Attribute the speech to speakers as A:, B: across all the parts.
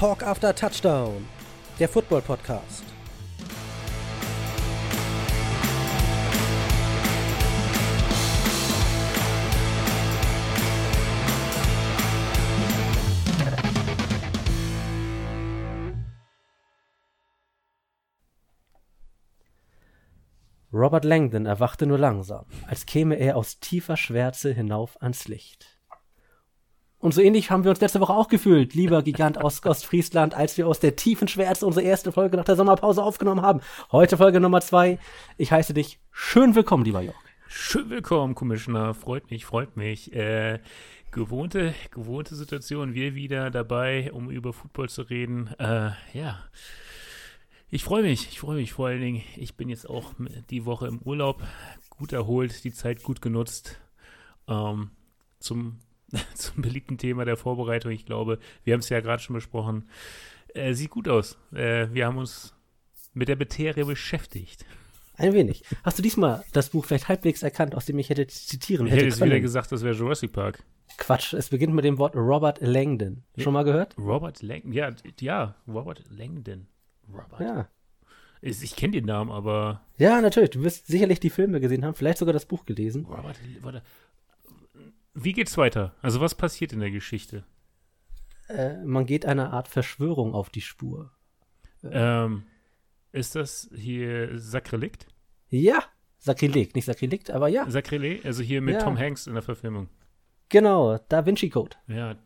A: Talk After Touchdown, der Football Podcast. Robert Langdon erwachte nur langsam, als käme er aus tiefer Schwärze hinauf ans Licht. Und so ähnlich haben wir uns letzte Woche auch gefühlt, lieber Gigant aus Ostfriesland, als wir aus der tiefen Schwärze unsere erste Folge nach der Sommerpause aufgenommen haben. Heute Folge Nummer zwei. Ich heiße dich schön willkommen, lieber Jörg.
B: Schön willkommen, Commissioner. Freut mich, freut mich. Äh, gewohnte, gewohnte Situation. Wir wieder dabei, um über Football zu reden. Äh, ja. Ich freue mich, ich freue mich vor allen Dingen. Ich bin jetzt auch die Woche im Urlaub, gut erholt, die Zeit gut genutzt. Ähm, zum, zum beliebten Thema der Vorbereitung. Ich glaube, wir haben es ja gerade schon besprochen. Äh, sieht gut aus. Äh, wir haben uns mit der Materie beschäftigt.
A: Ein wenig. Hast du diesmal das Buch vielleicht halbwegs erkannt, aus dem ich hätte zitieren
B: Ich hätte jetzt wieder gesagt, das wäre Jurassic Park.
A: Quatsch, es beginnt mit dem Wort Robert Langdon. Schon mal gehört?
B: Robert Langdon, ja, ja, Robert Langdon.
A: Robert. Ja.
B: Ich, ich kenne den Namen, aber.
A: Ja, natürlich. Du wirst sicherlich die Filme gesehen haben, vielleicht sogar das Buch gelesen.
B: Robert, warte. Wie geht's weiter? Also, was passiert in der Geschichte?
A: Äh, man geht einer Art Verschwörung auf die Spur.
B: Ähm, ist das hier Sakrelikt?
A: Ja, Sakrileg, nicht Sakrelikt, aber ja.
B: Sakrileg, also hier mit
A: Ja.
B: Tom Hanks in der Verfilmung.
A: Genau, Da Vinci Code.
B: Ja,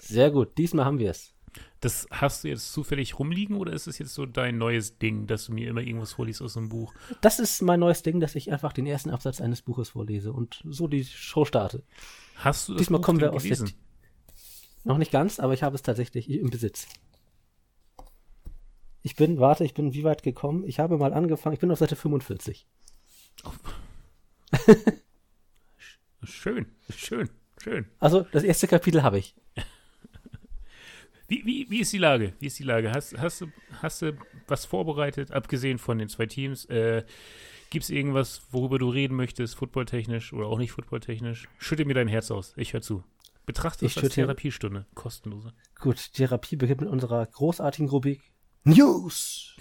A: Sehr gut, diesmal haben wir es.
B: das hast du jetzt zufällig rumliegen oder ist es jetzt so dein neues Ding, dass du mir immer irgendwas vorliest aus einem Buch?
A: Das ist mein neues Ding, dass ich einfach den ersten Absatz eines Buches vorlese und so die Show starte.
B: Hast du das
A: Diesmal
B: Buch
A: kommen wir aus der
B: gelesen?
A: Noch nicht ganz, aber ich habe es tatsächlich im Besitz. Ich bin, warte, ich bin wie weit gekommen? Ich habe mal angefangen, ich bin auf Seite 45.
B: Schön, schön, schön.
A: Also, das erste Kapitel habe ich.
B: Wie, wie, wie ist die Lage? Wie ist die Lage? Hast, hast, du, hast du was vorbereitet, abgesehen von den zwei Teams? Äh, Gibt es irgendwas, worüber du reden möchtest, footballtechnisch oder auch nicht footballtechnisch? Schütte mir dein Herz aus. Ich höre zu. Betrachte es als Therapiestunde. Kostenlose.
A: Gut, Therapie beginnt mit unserer großartigen Rubrik News.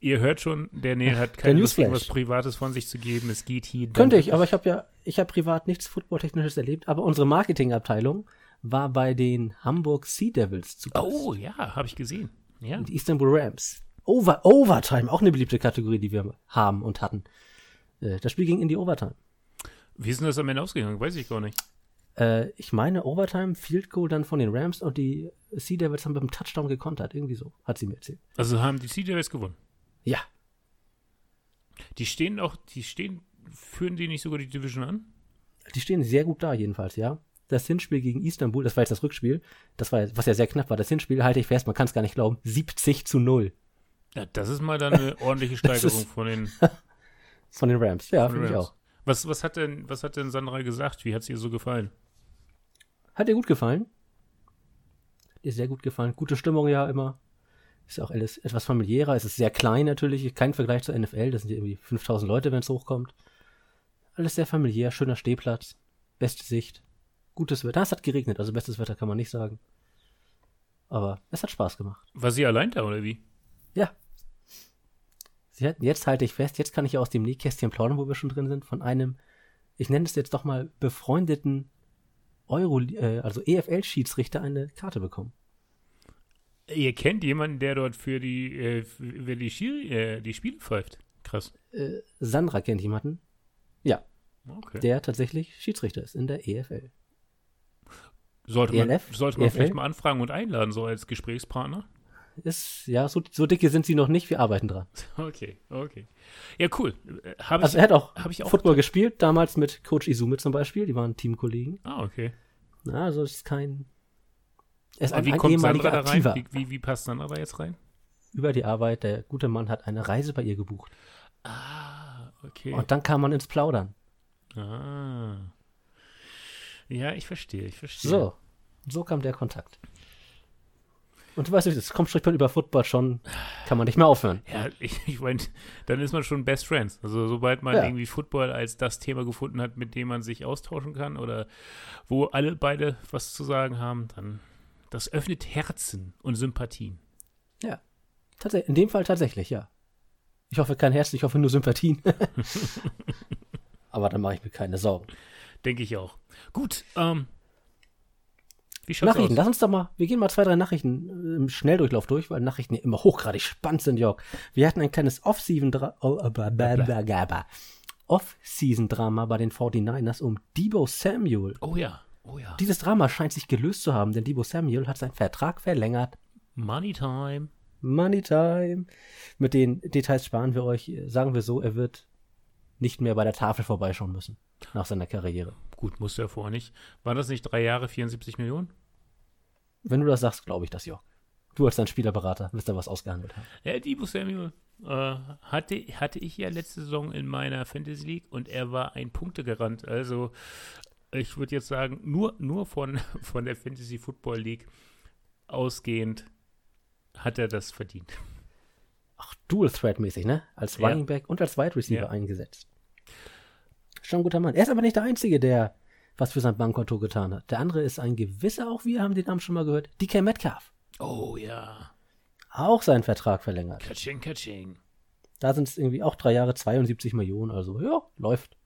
B: Ihr hört schon, der Neil hat keine Lust, irgendwas Privates von sich zu geben. Es geht hier.
A: Könnte ich, aber ich habe ja, ich habe privat nichts Footballtechnisches erlebt, aber unsere Marketingabteilung war bei den Hamburg Sea Devils zu Gast.
B: Oh, ja, habe ich gesehen. Ja.
A: Die Istanbul Rams. Over, Overtime, auch eine beliebte Kategorie, die wir haben und hatten. Äh, Das Spiel ging in die Overtime.
B: Wie ist denn das am Ende ausgegangen? Weiß ich gar nicht.
A: Äh, ich meine Overtime, Field Goal dann von den Rams und die Sea Devils haben mit einem Touchdown gekontert. Irgendwie so, hat sie mir erzählt.
B: Also haben die Sea Devils gewonnen.
A: Ja,
B: Die stehen auch, die stehen, führen die nicht sogar die Division an?
A: die stehen sehr gut da jedenfalls, ja. Das Hinspiel gegen Istanbul, das war jetzt das Rückspiel, das war, was ja sehr knapp war. Das Hinspiel halte ich fest, man kann es gar nicht glauben, 70 zu 0
B: Ja, das ist mal dann eine ordentliche
A: ist-
B: Steigerung von den,
A: von den Rams. Ja, finde ich auch.
B: Was, was, hat denn, was hat denn Sandra gesagt? Wie hat es ihr so gefallen?
A: Hat dir gut gefallen? Hat dir sehr gut gefallen. Gute Stimmung ja immer. Ist ja auch alles etwas familiärer. Es ist sehr klein natürlich. Kein Vergleich zur NFL. Das sind ja irgendwie 5000 Leute, wenn es hochkommt. Alles sehr familiär. Schöner Stehplatz. Beste Sicht. Gutes Wetter. Es hat geregnet. Also bestes Wetter kann man nicht sagen. Aber es hat Spaß gemacht.
B: War sie allein da oder wie?
A: Ja. Jetzt halte ich fest, jetzt kann ich aus dem Nähkästchen plaudern, wo wir schon drin sind, von einem, ich nenne es jetzt doch mal, befreundeten Euro, äh, also EFL-Schiedsrichter eine Karte bekommen.
B: Ihr kennt jemanden, der dort für die, äh, für die, Schiri, äh, die Spiele pfeift. Krass.
A: Äh, Sandra kennt jemanden, ja,
B: Okay.
A: der tatsächlich Schiedsrichter ist in der E EFL.
B: sollte man,
A: ELF?
B: sollte man
A: EFL?
B: vielleicht mal anfragen und einladen, so als Gesprächspartner?
A: Ist, ja, so, so dicke sind sie noch nicht, wir arbeiten dran.
B: Okay, okay. Ja, cool. Äh, Hab
A: Also
B: ich,
A: er hat auch
B: hab ich auch
A: Football gespielt, damals mit Coach Izume zum Beispiel, die waren Teamkollegen.
B: Ah, okay.
A: Ja, also es ist kein, er ist ein,
B: wie
A: ein
B: kommt Sandra da rein? Wie, wie, wie passt Sandra da jetzt rein?
A: Über die Arbeit, der gute Mann hat eine Reise bei ihr gebucht.
B: Ah, okay.
A: Und dann kam man ins Plaudern.
B: ah. Ja, ich verstehe, ich verstehe.
A: So, so kam der Kontakt. Und du weißt, es kommt spricht man über Football schon, kann man nicht mehr aufhören.
B: Ja, ich, ich meine, dann ist man schon Best Friends. Also sobald man
A: Ja.
B: irgendwie Football als das Thema gefunden hat, mit dem man sich austauschen kann oder wo alle beide was zu sagen haben, dann Das öffnet Herzen und Sympathien.
A: Ja. Tatsächlich, in dem Fall tatsächlich, ja. Ich hoffe kein Herz, ich hoffe nur Sympathien. Aber dann mache ich mir keine Sorgen.
B: Denke ich auch. Gut, ähm,
A: wie schaut's Nachrichten, aus? lass uns doch mal, wir gehen mal zwei, drei Nachrichten äh, im Schnelldurchlauf durch, weil Nachrichten ja immer hochgradig spannend sind, Jörg. Wir hatten ein kleines Off-Season-Drama oh, äh, Off bei den 49ers um Debo Samuel.
B: Oh ja, oh ja.
A: Dieses Drama scheint sich gelöst zu haben, denn Debo Samuel hat seinen Vertrag verlängert.
B: Money time.
A: Money time. Mit den Details sparen wir euch. Sagen wir so, er wird nicht mehr bei der Tafel vorbeischauen müssen nach seiner Karriere.
B: Gut, musste er vorher nicht. Waren das nicht drei Jahre, 74 Millionen?
A: Wenn du das sagst, glaube ich das ja. Du als dein Spielerberater wirst da was ausgehandelt haben.
B: Ja, Debo Samuel äh, hatte, hatte ich ja letzte Saison in meiner Fantasy League und er war ein Punktegarant. Also ich würde jetzt sagen, nur, nur von, von der Fantasy Football League ausgehend hat er das verdient.
A: Ach, Dual-Thread-mäßig, ne? Als Running ja. Back und als Wide Receiver ja. eingesetzt. Schon ein guter Mann. Er ist aber nicht der Einzige, der was für sein Bankkonto getan hat. Der andere ist ein gewisser, auch wir haben den Namen schon mal gehört, DK Metcalf.
B: Oh ja.
A: Auch seinen Vertrag verlängert.
B: Catching, catching.
A: Da sind es irgendwie auch drei Jahre 72 Millionen, also ja, läuft.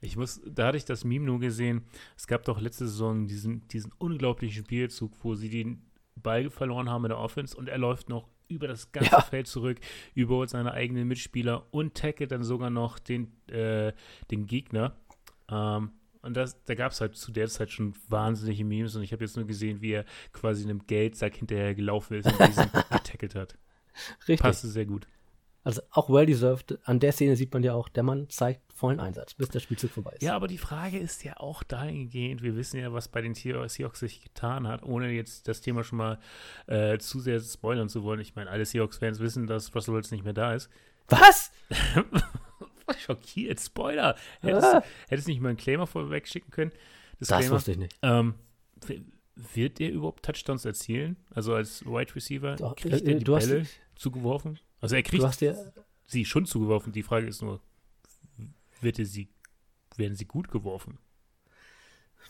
B: Ich muss, da hatte ich das Meme nur gesehen. Es gab doch letzte Saison diesen, diesen unglaublichen Spielzug, wo sie den Ball verloren haben in der Offense und er läuft noch über das ganze ja. Feld zurück, überholt seine eigenen Mitspieler und tackelt dann sogar noch den, äh, den Gegner. Ähm, und das, da gab es halt zu der Zeit schon wahnsinnige Memes und ich habe jetzt nur gesehen, wie er quasi einem Geldsack hinterher gelaufen ist und diesen getackelt hat. Richtig. Passte sehr gut.
A: Also auch well deserved. An der Szene sieht man ja auch, der Mann zeigt vollen Einsatz, bis der Spielzug vorbei ist.
B: Ja, aber die Frage ist ja auch dahingehend, wir wissen ja, was bei den Seahawks sich getan hat, ohne jetzt das Thema schon mal äh, zu sehr spoilern zu wollen. Ich meine, alle Seahawks-Fans wissen, dass Russell Wilson nicht mehr da ist.
A: Was?
B: Schockiert, Spoiler. Hättest, ah. hättest nicht mal einen Claimer vorweg schicken können?
A: Disclaimer. Das wusste ich nicht.
B: Ähm, wird er überhaupt Touchdowns erzielen? Also als Wide Receiver Doch, kriegt äh, er die Bälle zugeworfen? Also er kriegt sie schon zugeworfen. Die Frage ist nur, wird sie, werden sie gut geworfen?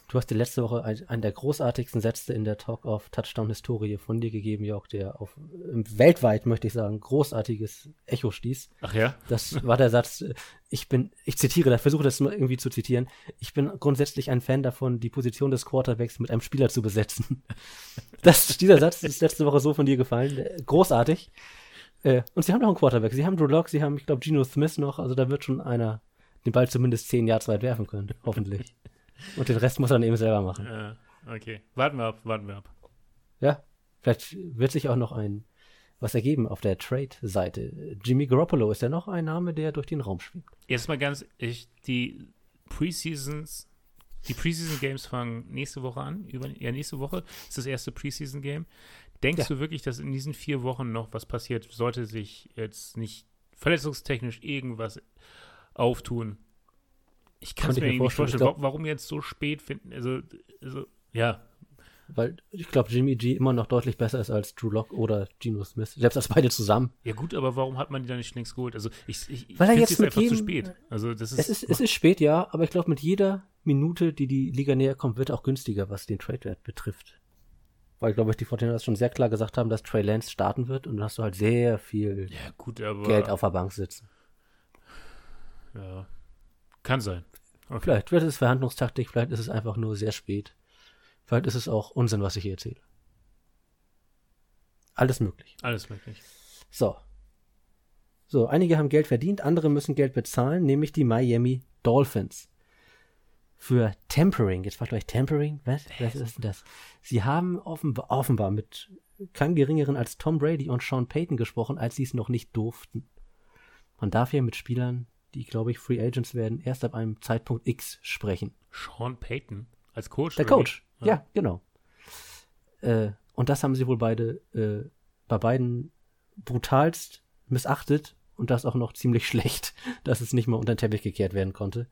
A: Du hast dir letzte Woche einen der großartigsten Sätze in der Talk of Touchdown-Historie von dir gegeben, Jörg, der auf weltweit, möchte ich sagen, großartiges Echo stieß.
B: Ach ja?
A: Das war der Satz, ich bin, ich zitiere, da versuche das mal irgendwie zu zitieren, ich bin grundsätzlich ein Fan davon, die Position des Quarterbacks mit einem Spieler zu besetzen. Das, dieser Satz ist letzte Woche so von dir gefallen. Großartig. Äh, und sie haben noch einen Quarterback. Sie haben Drew Lock, sie haben, ich glaube, Geno Smith noch. Also da wird schon einer den Ball zumindest zehn Jahre weit werfen können. Hoffentlich. Und den Rest muss er dann eben selber machen.
B: Ja, okay. Warten wir ab, warten wir ab.
A: Ja, vielleicht wird sich auch noch ein was ergeben auf der Trade-Seite. Jimmy Garoppolo ist ja noch ein Name, der durch den Raum schwebt.
B: Erstmal ganz, ich, die Preseasons, die Preseason-Games fangen nächste Woche an. Über, ja, nächste Woche ist das erste Preseason-Game. Denkst ja. du wirklich, dass in diesen vier Wochen noch was passiert? Sollte sich jetzt nicht verletzungstechnisch irgendwas auftun? Ich kann es mir nicht vorstellen. Glaub, warum jetzt so spät finden? Also, also ja.
A: Weil ich glaube, Jimmy G immer noch deutlich besser ist als Drew Lock oder Geno Smith. Selbst als beide zusammen.
B: Ja, gut, aber warum hat man die da nicht längst geholt? Also, ich, ich,
A: Weil er jetzt mit
B: einfach
A: jedem,
B: zu spät. Also, das ist,
A: es, ist, es ist spät, ja, aber ich glaube, mit jeder Minute, die die Liga näher kommt, wird auch günstiger, was den Trade-Wert betrifft. Weil, glaube ich, die Fortinanders schon sehr klar gesagt haben, dass Trey Lance starten wird und dann hast du halt sehr viel
B: ja, gut,
A: Geld auf der Bank sitzen.
B: Ja, kann sein.
A: Okay. Vielleicht wird es Verhandlungstaktik, vielleicht ist es einfach nur sehr spät. Vielleicht ist es auch Unsinn, was ich hier erzähle. Alles möglich.
B: Alles möglich.
A: So. So, einige haben Geld verdient, andere müssen Geld bezahlen, nämlich die Miami Dolphins. Für Tempering. Jetzt fragt euch Tempering? Was? Was ist denn das? Sie haben offenbar, offenbar mit keinem geringeren als Tom Brady und Sean Payton gesprochen, als sie es noch nicht durften. Man darf ja mit Spielern die, glaube ich, Free Agents werden, erst ab einem Zeitpunkt X sprechen.
B: Sean Payton als Coach?
A: Der Coach, ja, ja genau. Äh, und das haben sie wohl beide äh, bei beiden brutalst missachtet und das auch noch ziemlich schlecht, dass es nicht mal unter den Teppich gekehrt werden konnte.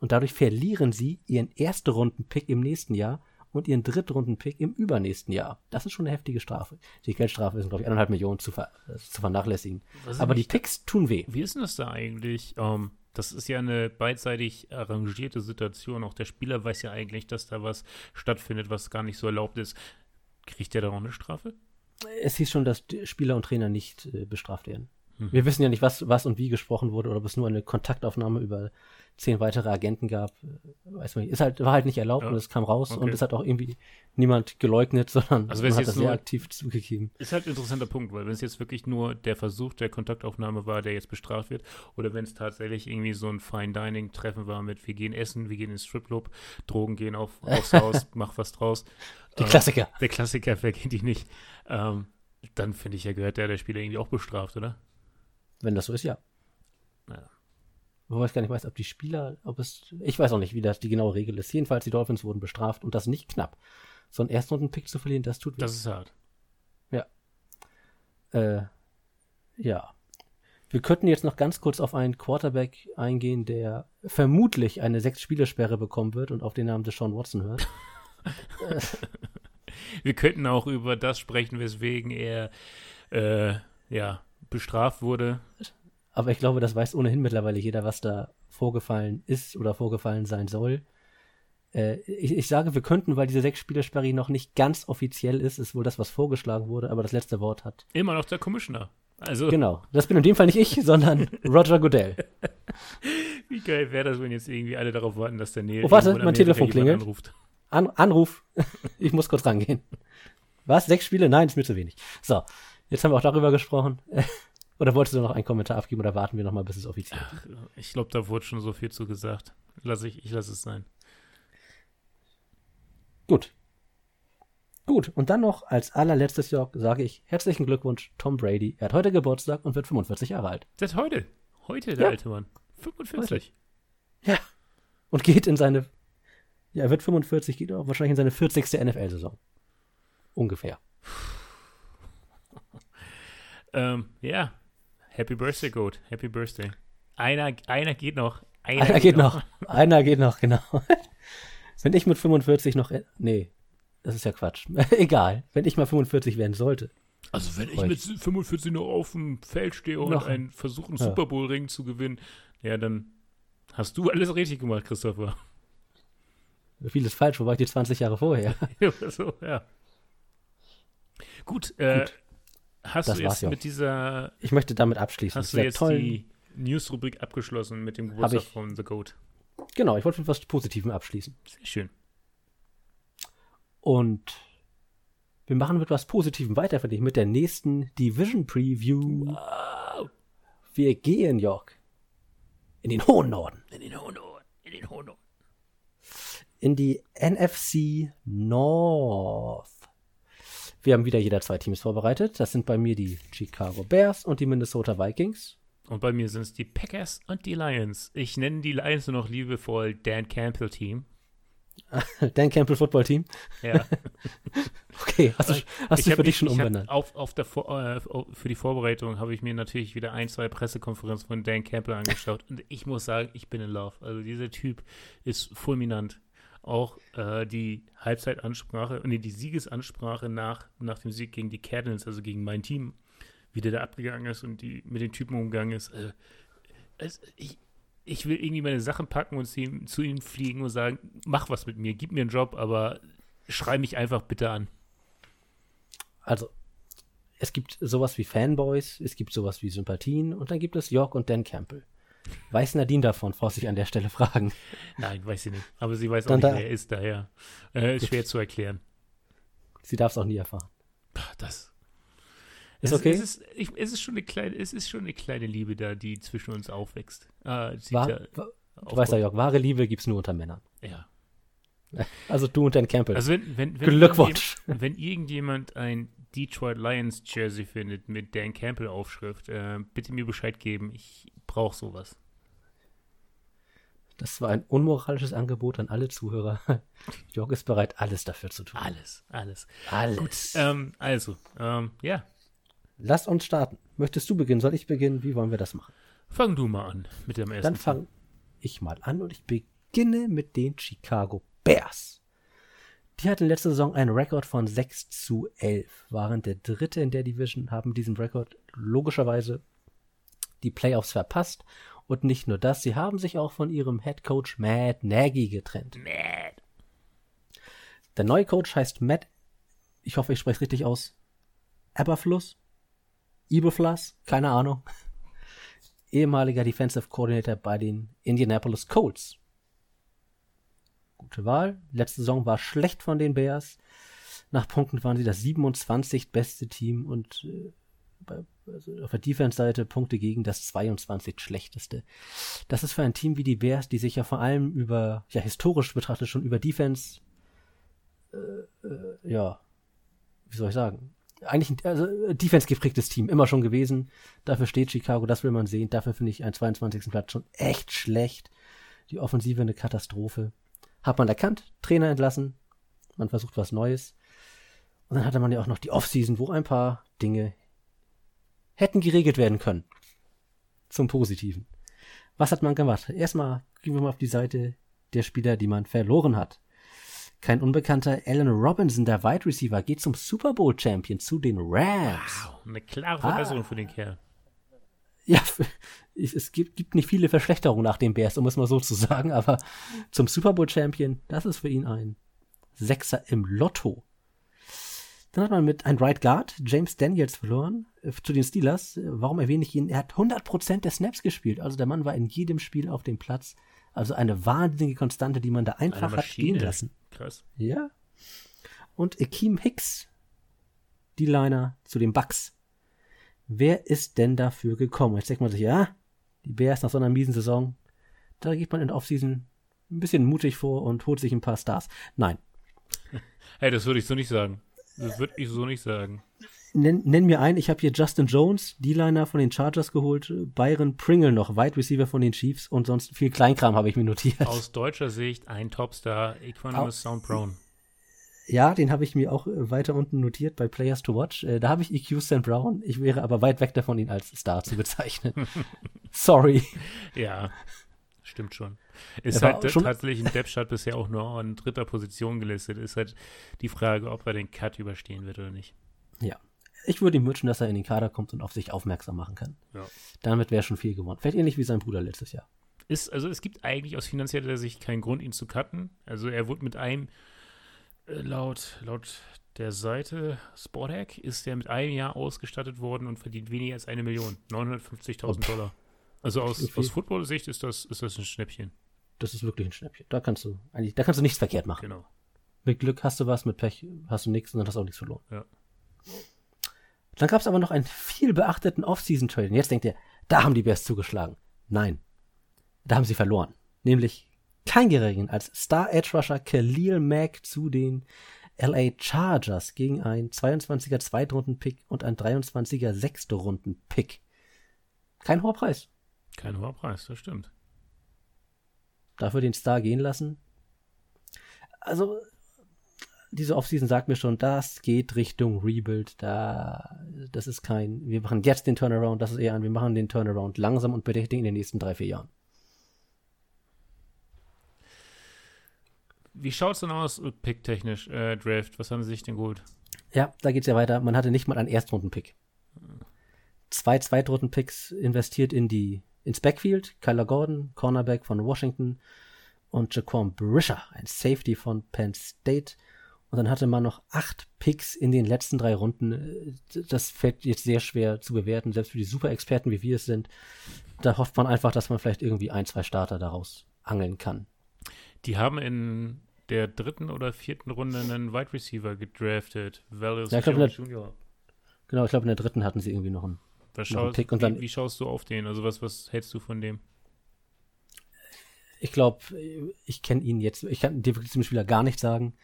A: Und dadurch verlieren sie ihren ersten Runden-Pick im nächsten Jahr und ihren Drittrunden-Pick im übernächsten Jahr. Das ist schon eine heftige Strafe. Die Geldstrafe ist, glaube ich, eineinhalb Millionen zu, ver äh, zu vernachlässigen. Aber die Picks tun weh.
B: Wie ist denn das da eigentlich? Um, ähm, das ist ja eine beidseitig arrangierte Situation. Auch der Spieler weiß ja eigentlich, dass da was stattfindet, was gar nicht so erlaubt ist. Kriegt der da auch eine Strafe?
A: Es hieß schon, dass Spieler und Trainer nicht äh, bestraft werden.
B: Hm.
A: Wir wissen ja nicht, was, was und wie gesprochen wurde oder ob es nur eine Kontaktaufnahme über zehn weitere Agenten gab. Äh, Weiß man nicht. Ist halt, war halt nicht erlaubt
B: Ja.
A: und es kam raus
B: Okay.
A: und es hat auch irgendwie niemand geleugnet, sondern
B: Also
A: man hat das sehr aktiv zugegeben.
B: Ist halt ein interessanter Punkt, weil wenn es jetzt wirklich nur der Versuch der Kontaktaufnahme war, der jetzt bestraft wird, oder wenn es tatsächlich irgendwie so ein Fine Dining Treffen war mit wir gehen essen, wir gehen ins Stripclub, Drogen gehen auf, aufs Haus, mach was draus.
A: Die
B: Äh,
A: Klassiker.
B: Der Klassiker, wer kennt die nicht? Ähm, dann finde ich ja, gehört der, der Spieler irgendwie auch bestraft, oder?
A: Wenn das so ist, ja.
B: Ja.
A: Wobei ich gar nicht weiß, ob die Spieler, ob es, ich weiß auch nicht, wie das die genaue Regel ist. Jedenfalls, die Dolphins wurden bestraft und das nicht knapp. So einen Erstrunden-Pick zu verlieren, das tut weh.
B: Das ist hart.
A: Äh, ja. Wir könnten jetzt noch ganz kurz auf einen Quarterback eingehen, der vermutlich eine Sechs-Spiele-Sperre bekommen wird und auf den Namen Deshaun Watson hört.
B: Wir könnten auch über das sprechen, weswegen er äh, ja, bestraft wurde.
A: Aber ich glaube, das weiß ohnehin mittlerweile jeder, was da vorgefallen ist oder vorgefallen sein soll. Äh, ich, ich sage, wir könnten, weil diese Sechs-Spiele-Sperre noch nicht ganz offiziell ist, ist wohl das, was vorgeschlagen wurde, aber das letzte Wort hat.
B: Immer noch der Commissioner. Also,
A: Genau. Das bin in dem Fall nicht ich, sondern Roger Goodell.
B: wie geil wäre das, wenn jetzt irgendwie alle darauf warten, dass der Nähe
A: Oh, warte, mein Telefon klingelt.
B: Anruft.
A: An Anruf. ich muss kurz rangehen. Was? Sechs Spiele? Nein, ist mir zu wenig. So, jetzt haben wir auch darüber gesprochen. Oder wolltest du noch einen Kommentar abgeben oder warten wir noch mal, bis es offiziell ist?
B: Ach, ich glaube, da wurde schon so viel zu gesagt. Lass ich, ich lasse es sein.
A: Gut. Gut, und dann noch als allerletztes Jörg sage ich herzlichen Glückwunsch, Tom Brady. Er hat heute Geburtstag und wird 45 Jahre alt.
B: Seit heute. Heute, der
A: Ja.
B: alte Mann. 45.
A: Ja. Und geht in seine, ja, er wird 45, geht auch wahrscheinlich in seine 40. NFL-Saison. Ungefähr.
B: Ähm, ja. Happy Birthday, Goat. Happy Birthday. Einer, einer geht noch. Einer,
A: Einer geht noch. Einer geht noch, genau. Wenn ich mit 45 noch, nee, das ist ja Quatsch. Egal. Wenn ich mal 45 werden sollte.
B: Also wenn ich mit 45 noch auf dem Feld stehe und
A: Noch.
B: einen Versuch, einen
A: Ja.
B: Super Bowl-Ring zu gewinnen, ja, dann hast du alles richtig gemacht, Christopher.
A: Vieles falsch, wo war ich die 20 Jahre vorher?
B: Ja, so, ja. Gut, äh,
A: Gut.
B: Hast
A: Das
B: du jetzt mit dieser,
A: Ich möchte damit abschließen.
B: hast du jetzt
A: tollen-
B: die News-Rubrik abgeschlossen mit dem Geburtstag von The Goat?
A: Genau, ich wollte mit was Positivem abschließen.
B: Sehr schön.
A: Und wir machen mit was Positivem weiter, finde ich, mit der nächsten Division Preview.
B: Wow.
A: Wir gehen, Jörg, in den hohen Norden,
B: In den hohen Norden, in den hohen Norden.
A: in die NFC North. Wir haben wieder jeder zwei Teams vorbereitet. Das sind bei mir die Chicago Bears und die Minnesota Vikings.
B: Und bei mir sind es die Packers und die Lions. Ich nenne die Lions nur noch liebevoll Dan Campbell Team.
A: Dan Campbell Football Team.
B: Ja.
A: Okay, hast du, hast du
B: hab
A: für dich
B: mich-
A: schon
B: hab
A: umbenannt?
B: Auf, auf der äh, für die Vorbereitung habe ich mir natürlich wieder ein, zwei Pressekonferenzen von Dan Campbell angeschaut. Und ich muss sagen, ich bin in Love. Also dieser Typ ist fulminant. Auch äh, die Halbzeitansprache, nee, die Siegesansprache nach, nach dem Sieg gegen die Cardinals, also gegen mein Team, wie der da abgegangen ist und die mit den Typen umgegangen ist. Also, es, ich, ich will irgendwie meine Sachen packen und zu ihm, zu ihm fliegen und sagen, mach was mit mir, gib mir einen Job, aber schrei mich einfach bitte an.
A: Also, es gibt sowas wie Fanboys, es gibt sowas wie Sympathien und dann gibt es York und Dan Campbell. Weiß Nadine davon, braucht sich an der Stelle fragen.
B: Nein, weiß sie nicht. Aber sie weiß auch
A: Dann
B: nicht,
A: da-
B: wer er ist, daher. Äh, ist schwer zu erklären.
A: Sie darf es auch nie erfahren.
B: Das.
A: Ist
B: es,
A: okay?
B: Es ist, ich, es, ist schon eine kleine, es ist schon eine kleine Liebe da, die zwischen uns aufwächst. Ah,
A: War,
B: da
A: du
B: aufbaut.
A: weißt ja, Jörg, wahre Liebe gibt's nur unter Männern.
B: Ja.
A: Also du und Dan Campbell.
B: Also wenn, wenn, wenn,
A: Glückwunsch.
B: wenn irgendjemand ein Detroit Lions Jersey findet mit Dan Campbell Aufschrift, äh, bitte mir Bescheid geben. Ich brauche sowas.
A: Das war ein unmoralisches Angebot an alle Zuhörer. Jörg ist bereit, alles dafür zu tun.
B: Alles, alles.
A: Alles.
B: Ähm, also, ähm, ja,
A: Lass uns starten. Möchtest du beginnen? Soll ich beginnen? Wie wollen wir das machen?
B: fang du mal an mit dem ersten.
A: Dann fange ich mal an und ich beginne mit den Chicago Bears. Die hatten letzte Saison einen Rekord von 6 zu 11, waren der dritte in der Division, haben diesen Rekord logischerweise die Playoffs verpasst. Und nicht nur das, sie haben sich auch von ihrem Head Coach Matt Nagy getrennt.
B: Mad.
A: Der neue Coach heißt Matt ich hoffe, ich spreche es richtig aus, Eberfluss, Eberfluss, keine Ahnung, ehemaliger Defensive Coordinator bei den Indianapolis Colts. Gute Wahl. Letzte Saison war schlecht von den Bears. Nach Punkten waren sie das 27 beste Team und äh, bei, also auf der Defense-Seite Punkte gegen das 22 schlechteste. Das ist für ein Team wie die Bears, die sich ja vor allem über, ja historisch betrachtet schon über Defense, äh, äh, ja, wie soll ich sagen, eigentlich ein also, Defense geprägtes Team, immer schon gewesen. Dafür steht Chicago, das will man sehen. Dafür finde ich einen 22. Platz schon echt schlecht. Die Offensive eine Katastrophe. Hat man erkannt, Trainer entlassen, man versucht was Neues. Und dann hatte man ja auch noch die Offseason, wo ein paar Dinge hätten geregelt werden können. Zum Positiven. Was hat man gemacht? Erstmal gehen wir mal auf die Seite der Spieler, die man verloren hat. Kein unbekannter Allen Robinson, der Wide Receiver, geht zum Super Bowl Champion, zu den Rams.
B: Wow, eine klare Verbesserung ah. für den Kerl.
A: Ja, es gibt, gibt nicht viele Verschlechterungen nach dem Bears, um es mal so zu sagen, aber zum Super Bowl Champion, das ist für ihn ein Sechser im Lotto. Dann hat man mit einem Right Guard, James Daniels, verloren äh, zu den Steelers. Warum erwähne ich ihn? Er hat 100% der Snaps gespielt. Also der Mann war in jedem Spiel auf dem Platz. Also eine wahnsinnige Konstante, die man da einfach hat gehen lassen.
B: Krass.
A: Ja. Und Akeem Hicks, die Liner zu den Bucks. Wer ist denn dafür gekommen? Jetzt denkt man sich, ja, die Bears nach so einer miesen Saison, da geht man in der Offseason ein bisschen mutig vor und holt sich ein paar Stars. Nein.
B: Hey, das würde ich so nicht sagen. Das würde ich so nicht sagen.
A: Nenn, nenn mir einen, ich habe hier Justin Jones, D-Liner von den Chargers geholt, Byron Pringle noch, Wide Receiver von den Chiefs und sonst viel Kleinkram habe ich mir notiert.
B: Aus deutscher Sicht ein Topstar, Equanimous Sound Brown.
A: Ja, den habe ich mir auch äh, weiter unten notiert bei Players to Watch. Äh, da habe ich EQ St. Brown. Ich wäre aber weit weg davon, ihn als Star zu bezeichnen. Sorry.
B: Ja, stimmt schon. Ist halt tatsächlich in Depth bisher auch nur an dritter Position gelistet. Ist halt die Frage, ob er den Cut überstehen wird oder nicht.
A: Ja. Ich würde ihm wünschen, dass er in den Kader kommt und auf sich aufmerksam machen kann. Ja. Damit wäre schon viel gewonnen. Vielleicht ähnlich wie sein Bruder letztes Jahr.
B: Ist, also es gibt eigentlich aus finanzieller Sicht keinen Grund, ihn zu cutten. Also er wurde mit einem, laut, laut der Seite Sporthack, ist er mit einem Jahr ausgestattet worden und verdient weniger als eine Million. 950.000 Dollar. Also aus, aus Football-Sicht ist das, ist das ein Schnäppchen.
A: Das ist wirklich ein Schnäppchen. Da kannst du eigentlich, da kannst du nichts verkehrt machen.
B: Genau.
A: Mit Glück hast du was, mit Pech hast du nichts und dann hast du auch nichts verloren.
B: Ja.
A: Dann gab es aber noch einen viel beachteten Off-Season-Trade. Und jetzt denkt ihr, da haben die Bears zugeschlagen. Nein. Da haben sie verloren. Nämlich kein geringen als Star Edge Rusher Khalil Mack zu den LA Chargers gegen ein 22er Zweitrunden-Pick und ein 23er Sechste-Runden-Pick. Kein hoher Preis.
B: Kein hoher Preis, das stimmt
A: dafür den Star gehen lassen. Also, diese Offseason sagt mir schon, das geht Richtung Rebuild. Da, das ist kein, wir machen jetzt den Turnaround, das ist eher ein, wir machen den Turnaround langsam und bedächtig in den nächsten drei, vier Jahren.
B: Wie schaut es denn aus, pick-technisch, äh, Draft? Was haben sie sich denn gut?
A: Ja, da geht es ja weiter. Man hatte nicht mal einen Erstrunden-Pick. Zwei Zweitrunden-Picks investiert in die ins Backfield Kyler Gordon, Cornerback von Washington und Jaquan Brischer, ein Safety von Penn State. Und dann hatte man noch acht Picks in den letzten drei Runden. Das fällt jetzt sehr schwer zu bewerten, selbst für die Super-Experten, wie wir es sind. Da hofft man einfach, dass man vielleicht irgendwie ein, zwei Starter daraus angeln kann.
B: Die haben in der dritten oder vierten Runde einen Wide Receiver gedraftet.
A: Valus ja, ich glaub, der, Genau, ich glaube, in der dritten hatten sie irgendwie noch einen
B: schaust, wie, dann, wie schaust du auf den? Also was, was hältst du von dem?
A: Ich glaube, ich kenne ihn jetzt, ich kann dir wirklich zum Spieler gar nicht sagen.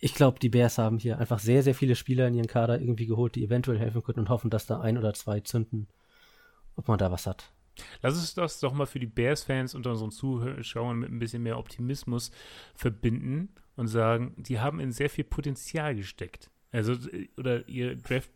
A: Ich glaube, die Bears haben hier einfach sehr, sehr viele Spieler in ihren Kader irgendwie geholt, die eventuell helfen könnten und hoffen, dass da ein oder zwei zünden, ob man da was hat.
B: Lass uns das doch mal für die Bears-Fans und unseren Zuschauern mit ein bisschen mehr Optimismus verbinden und sagen, die haben in sehr viel Potenzial gesteckt. Also, oder ihr Draft,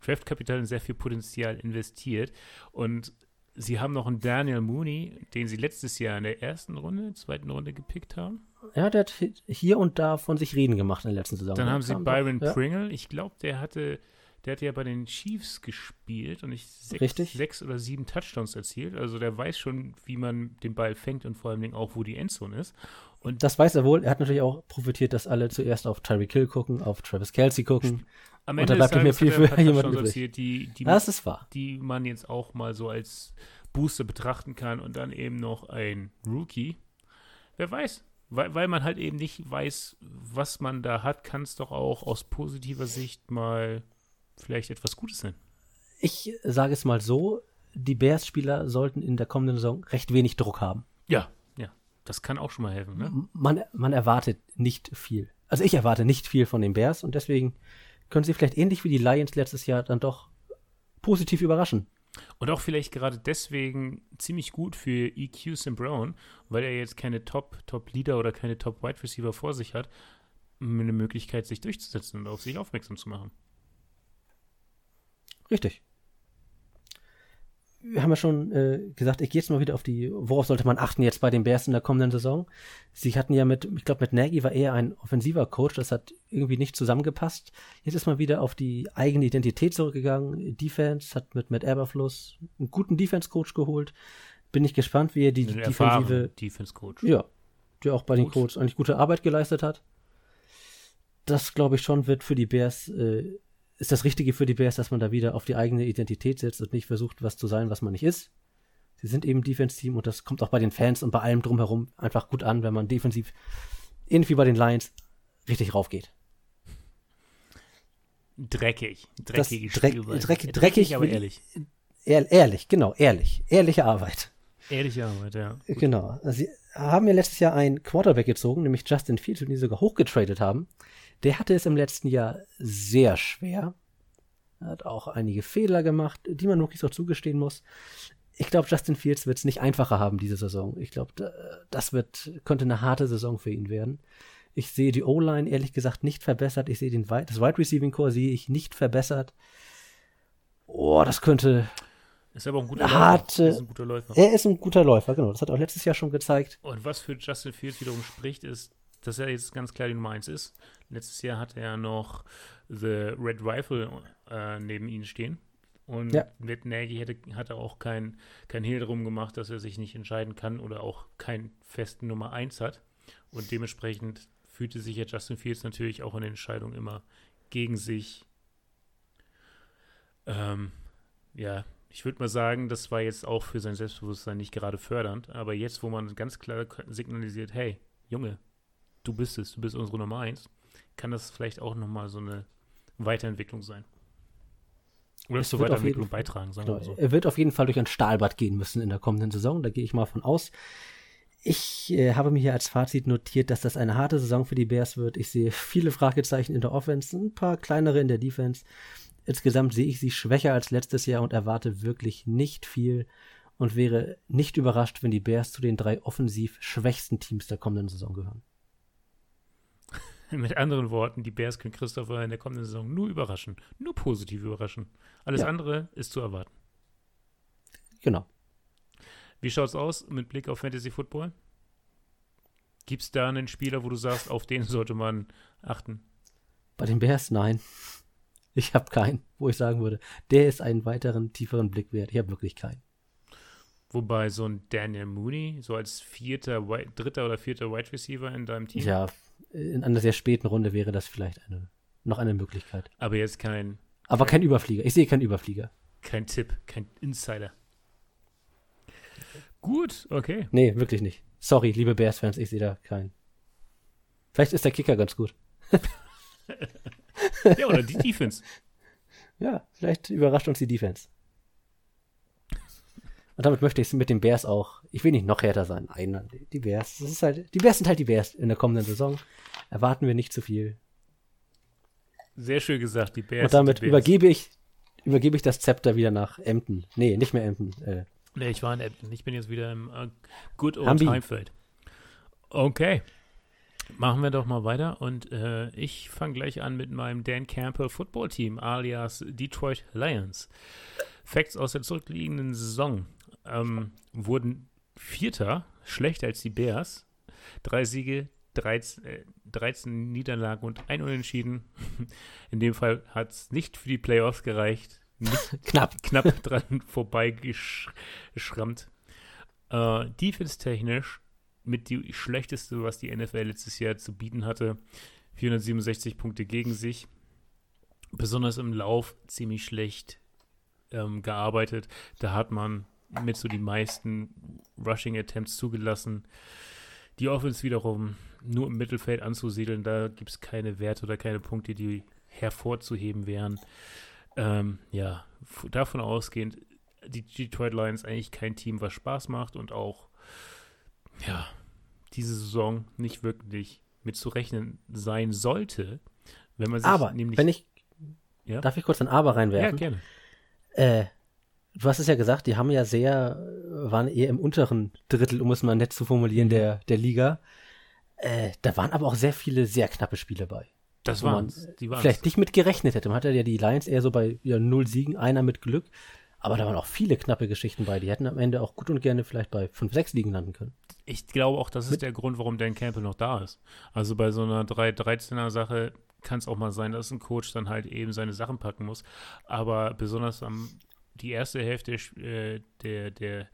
B: Draftkapital in sehr viel Potenzial investiert. Und sie haben noch einen Daniel Mooney, den sie letztes Jahr in der ersten Runde, zweiten Runde gepickt haben.
A: Ja, der hat hier und da von sich reden gemacht in der letzten Saison.
B: Dann haben sie Byron ja. Pringle. Ich glaube, der hatte, der hatte ja bei den Chiefs gespielt und ich sechs, sechs, oder sieben Touchdowns erzielt. Also der weiß schon, wie man den Ball fängt und vor allen Dingen auch, wo die Endzone ist.
A: Und das weiß er wohl. Er hat natürlich auch profitiert, dass alle zuerst auf Tyreek Hill gucken, auf Travis Kelsey gucken.
B: Am
A: Und
B: Ende
A: da bleibt nicht mehr viel
B: hat
A: für jemanden übrig.
B: erzielt, die, die,
A: Das ist wahr.
B: die man jetzt auch mal so als Booster betrachten kann und dann eben noch ein Rookie. Wer weiß, weil, weil man halt eben nicht weiß, was man da hat, kann es doch auch aus positiver Sicht mal vielleicht etwas Gutes sein.
A: Ich sage es mal so, die Bears-Spieler sollten in der kommenden Saison recht wenig Druck haben.
B: Ja, ja, das kann auch schon mal helfen, ne?
A: Man, man erwartet nicht viel. Also ich erwarte nicht viel von den Bears und deswegen können sie vielleicht ähnlich wie die Lions letztes Jahr dann doch positiv überraschen.
B: Und auch vielleicht gerade deswegen ziemlich gut für EQ Sim Brown, weil er jetzt keine Top, Top Leader oder keine Top Wide Receiver vor sich hat, eine Möglichkeit, sich durchzusetzen und auf sich aufmerksam zu machen.
A: Richtig. Wir haben ja schon äh, gesagt, ich gehe jetzt mal wieder auf die, worauf sollte man achten jetzt bei den Bears in der kommenden Saison? Sie hatten ja mit, ich glaube, mit Nagy war eher ein offensiver Coach, das hat irgendwie nicht zusammengepasst. Jetzt ist man wieder auf die eigene Identität zurückgegangen. Defense hat mit Matt Eberfluss einen guten Defense-Coach geholt. Bin ich gespannt, wie er die
B: Ein
A: defensive,
B: erfahrener Defense Coach.
A: ja, der auch bei den
B: Gut.
A: Colts eigentlich gute Arbeit geleistet hat. Das glaube ich schon wird für die Bears, äh, ist das Richtige für die Bears, dass man da wieder auf die eigene Identität setzt und nicht versucht, was zu sein, was man nicht ist. Sie sind eben Defense-Team und das kommt auch bei den Fans und bei allem drumherum einfach gut an, wenn man defensiv, ähnlich wie bei den Lions, richtig raufgeht.
B: Dreckig.
A: Das
B: Dreckige
A: Dreck-
B: Spielweise.
A: Dreck- dreckig
B: aber
A: will-
B: ehrlich.
A: Ehr, ehrlich, genau, ehrlich. Ehrliche Arbeit.
B: Ehrliche Arbeit, ja.
A: Genau. Also Sie haben ja letztes Jahr einen Quarterback gezogen, nämlich Justin Fields, den sie sogar hochgetradet haben. Der hatte es im letzten Jahr sehr schwer. Er hat auch einige Fehler gemacht, die man wirklich so zugestehen muss. Ich glaube, Justin Fields wird es nicht einfacher haben diese Saison. Ich glaube, da- das wird, könnte eine harte Saison für ihn werden. Ich sehe die O-Line ehrlich gesagt nicht verbessert. Ich sehe den Wide, das Wide Receiving Core sehe ich nicht verbessert. Oh, das könnte.
B: Ist aber ein guter
A: Harte-
B: Läufer. Ist ein guter Läufer.
A: Er ist ein guter Läufer, genau. Das hat auch letztes Jahr schon gezeigt.
B: Und was für Justin Fields wiederum spricht, ist, dass er jetzt ganz klar die Nummer 1 ist. Letztes Jahr hatte er noch The Red Rifle äh, neben ihm stehen. Und
A: Ja.
B: mit Nagy hätte, hat er auch kein, kein Hehl drum gemacht, dass er sich nicht entscheiden kann oder auch keinen festen Nummer 1 hat. Und dementsprechend fühlte sich ja Justin Fields natürlich auch in den Entscheidungen immer gegen sich. Ähm, ja, ich würde mal sagen, das war jetzt auch für sein Selbstbewusstsein nicht gerade fördernd. Aber jetzt, wo man ganz klar signalisiert, hey, Junge, du bist es, du bist unsere Nummer 1, kann das vielleicht auch nochmal so eine Weiterentwicklung sein. Oder zur Weiterentwicklung beitragen, sagen wir
A: Genau.
B: mal so.
A: Er wird auf jeden Fall durch ein Stahlbad gehen müssen in der kommenden Saison. Da gehe ich mal von aus. Ich äh, habe mir hier als Fazit notiert, dass das eine harte Saison für die Bears wird. Ich sehe viele Fragezeichen in der Offense, ein paar kleinere in der Defense. Insgesamt sehe ich sie schwächer als letztes Jahr und erwarte wirklich nicht viel und wäre nicht überrascht, wenn die Bears zu den drei offensiv schwächsten Teams der kommenden Saison gehören.
B: Mit anderen Worten, die Bears können Christopher in der kommenden Saison nur überraschen. Nur positiv überraschen. Alles
A: Ja.
B: andere ist zu erwarten.
A: Genau.
B: Wie schaut's aus mit Blick auf Fantasy Football? Gibt es da einen Spieler, wo du sagst, auf den sollte man achten?
A: Bei den Bears, nein. Ich habe keinen, wo ich sagen würde, der ist einen weiteren, tieferen Blick wert. Ich habe wirklich keinen.
B: Wobei so ein Daniel Mooney, so als vierter, dritter oder vierter Wide Receiver in deinem Team,
A: Ja, in einer sehr späten Runde wäre das vielleicht eine, noch eine Möglichkeit.
B: aber jetzt kein,
A: Aber kein Überflieger. Ich sehe keinen Überflieger.
B: kein Tipp, kein Insider. Gut, okay.
A: Nee, wirklich nicht. Sorry, liebe Bears-Fans, ich sehe da keinen. Vielleicht ist der Kicker ganz gut.
B: Ja, oder die Defense.
A: Ja, vielleicht überrascht uns die Defense. Und damit möchte ich es mit den Bears auch. Ich will nicht noch härter sein. Nein, die- Bears. Das ist halt, die Bears sind halt die Bears in der kommenden Saison. Erwarten wir nicht zu viel.
B: Sehr schön gesagt, die Bears.
A: Und damit übergebe ich, übergebe ich das Zepter wieder nach Emden. Nee, nicht mehr Emden. Äh,
B: Nee, ich war in Edmonton. Ich bin jetzt wieder im äh, Good Old
A: Hambi.
B: Timefeld. Okay. Machen wir doch mal weiter und äh, ich fange gleich an mit meinem Dan Campbell Football Team alias Detroit Lions. Facts aus der zurückliegenden Saison ähm, wurden Vierter, schlechter als die Bears. Drei Siege, 13, äh, 13 Niederlagen und ein Unentschieden. In dem Fall hat es nicht für die Playoffs gereicht.
A: Knapp.
B: knapp dran vorbeigeschrammt. Äh, Defense-technisch mit die schlechteste, was die NFL letztes Jahr zu bieten hatte. 467 Punkte gegen sich. Besonders im Lauf ziemlich schlecht ähm, gearbeitet. Da hat man mit so die meisten Rushing Attempts zugelassen. Die Offense wiederum nur im Mittelfeld anzusiedeln, da gibt es keine Werte oder keine Punkte, die hervorzuheben wären. Ähm, ja, davon ausgehend, die Detroit Lions eigentlich kein Team, was Spaß macht und auch, ja, diese Saison nicht wirklich mitzurechnen sein sollte, wenn man sich
A: aber,
B: nämlich.
A: Wenn ich,
B: ja?
A: darf ich kurz ein Aber reinwerfen?
B: Ja, gerne.
A: Äh, du hast es ja gesagt, die haben ja sehr, waren eher im unteren Drittel, um es mal nett zu formulieren, der, der Liga. Äh, da waren aber auch sehr viele sehr knappe Spiele bei.
B: Das waren die waren's.
A: vielleicht nicht mit gerechnet hätte. Man hatte ja die Lions eher so bei ja, null Siegen, einer mit Glück. Aber da waren auch viele knappe Geschichten bei. Die hätten am Ende auch gut und gerne vielleicht bei 5, 6 Ligen landen können.
B: Ich glaube auch, das ist der Grund, warum Dan Campbell noch da ist. Also bei so einer 3-13er-Sache kann es auch mal sein, dass ein Coach dann halt eben seine Sachen packen muss. Aber besonders am die erste Hälfte äh, der, der,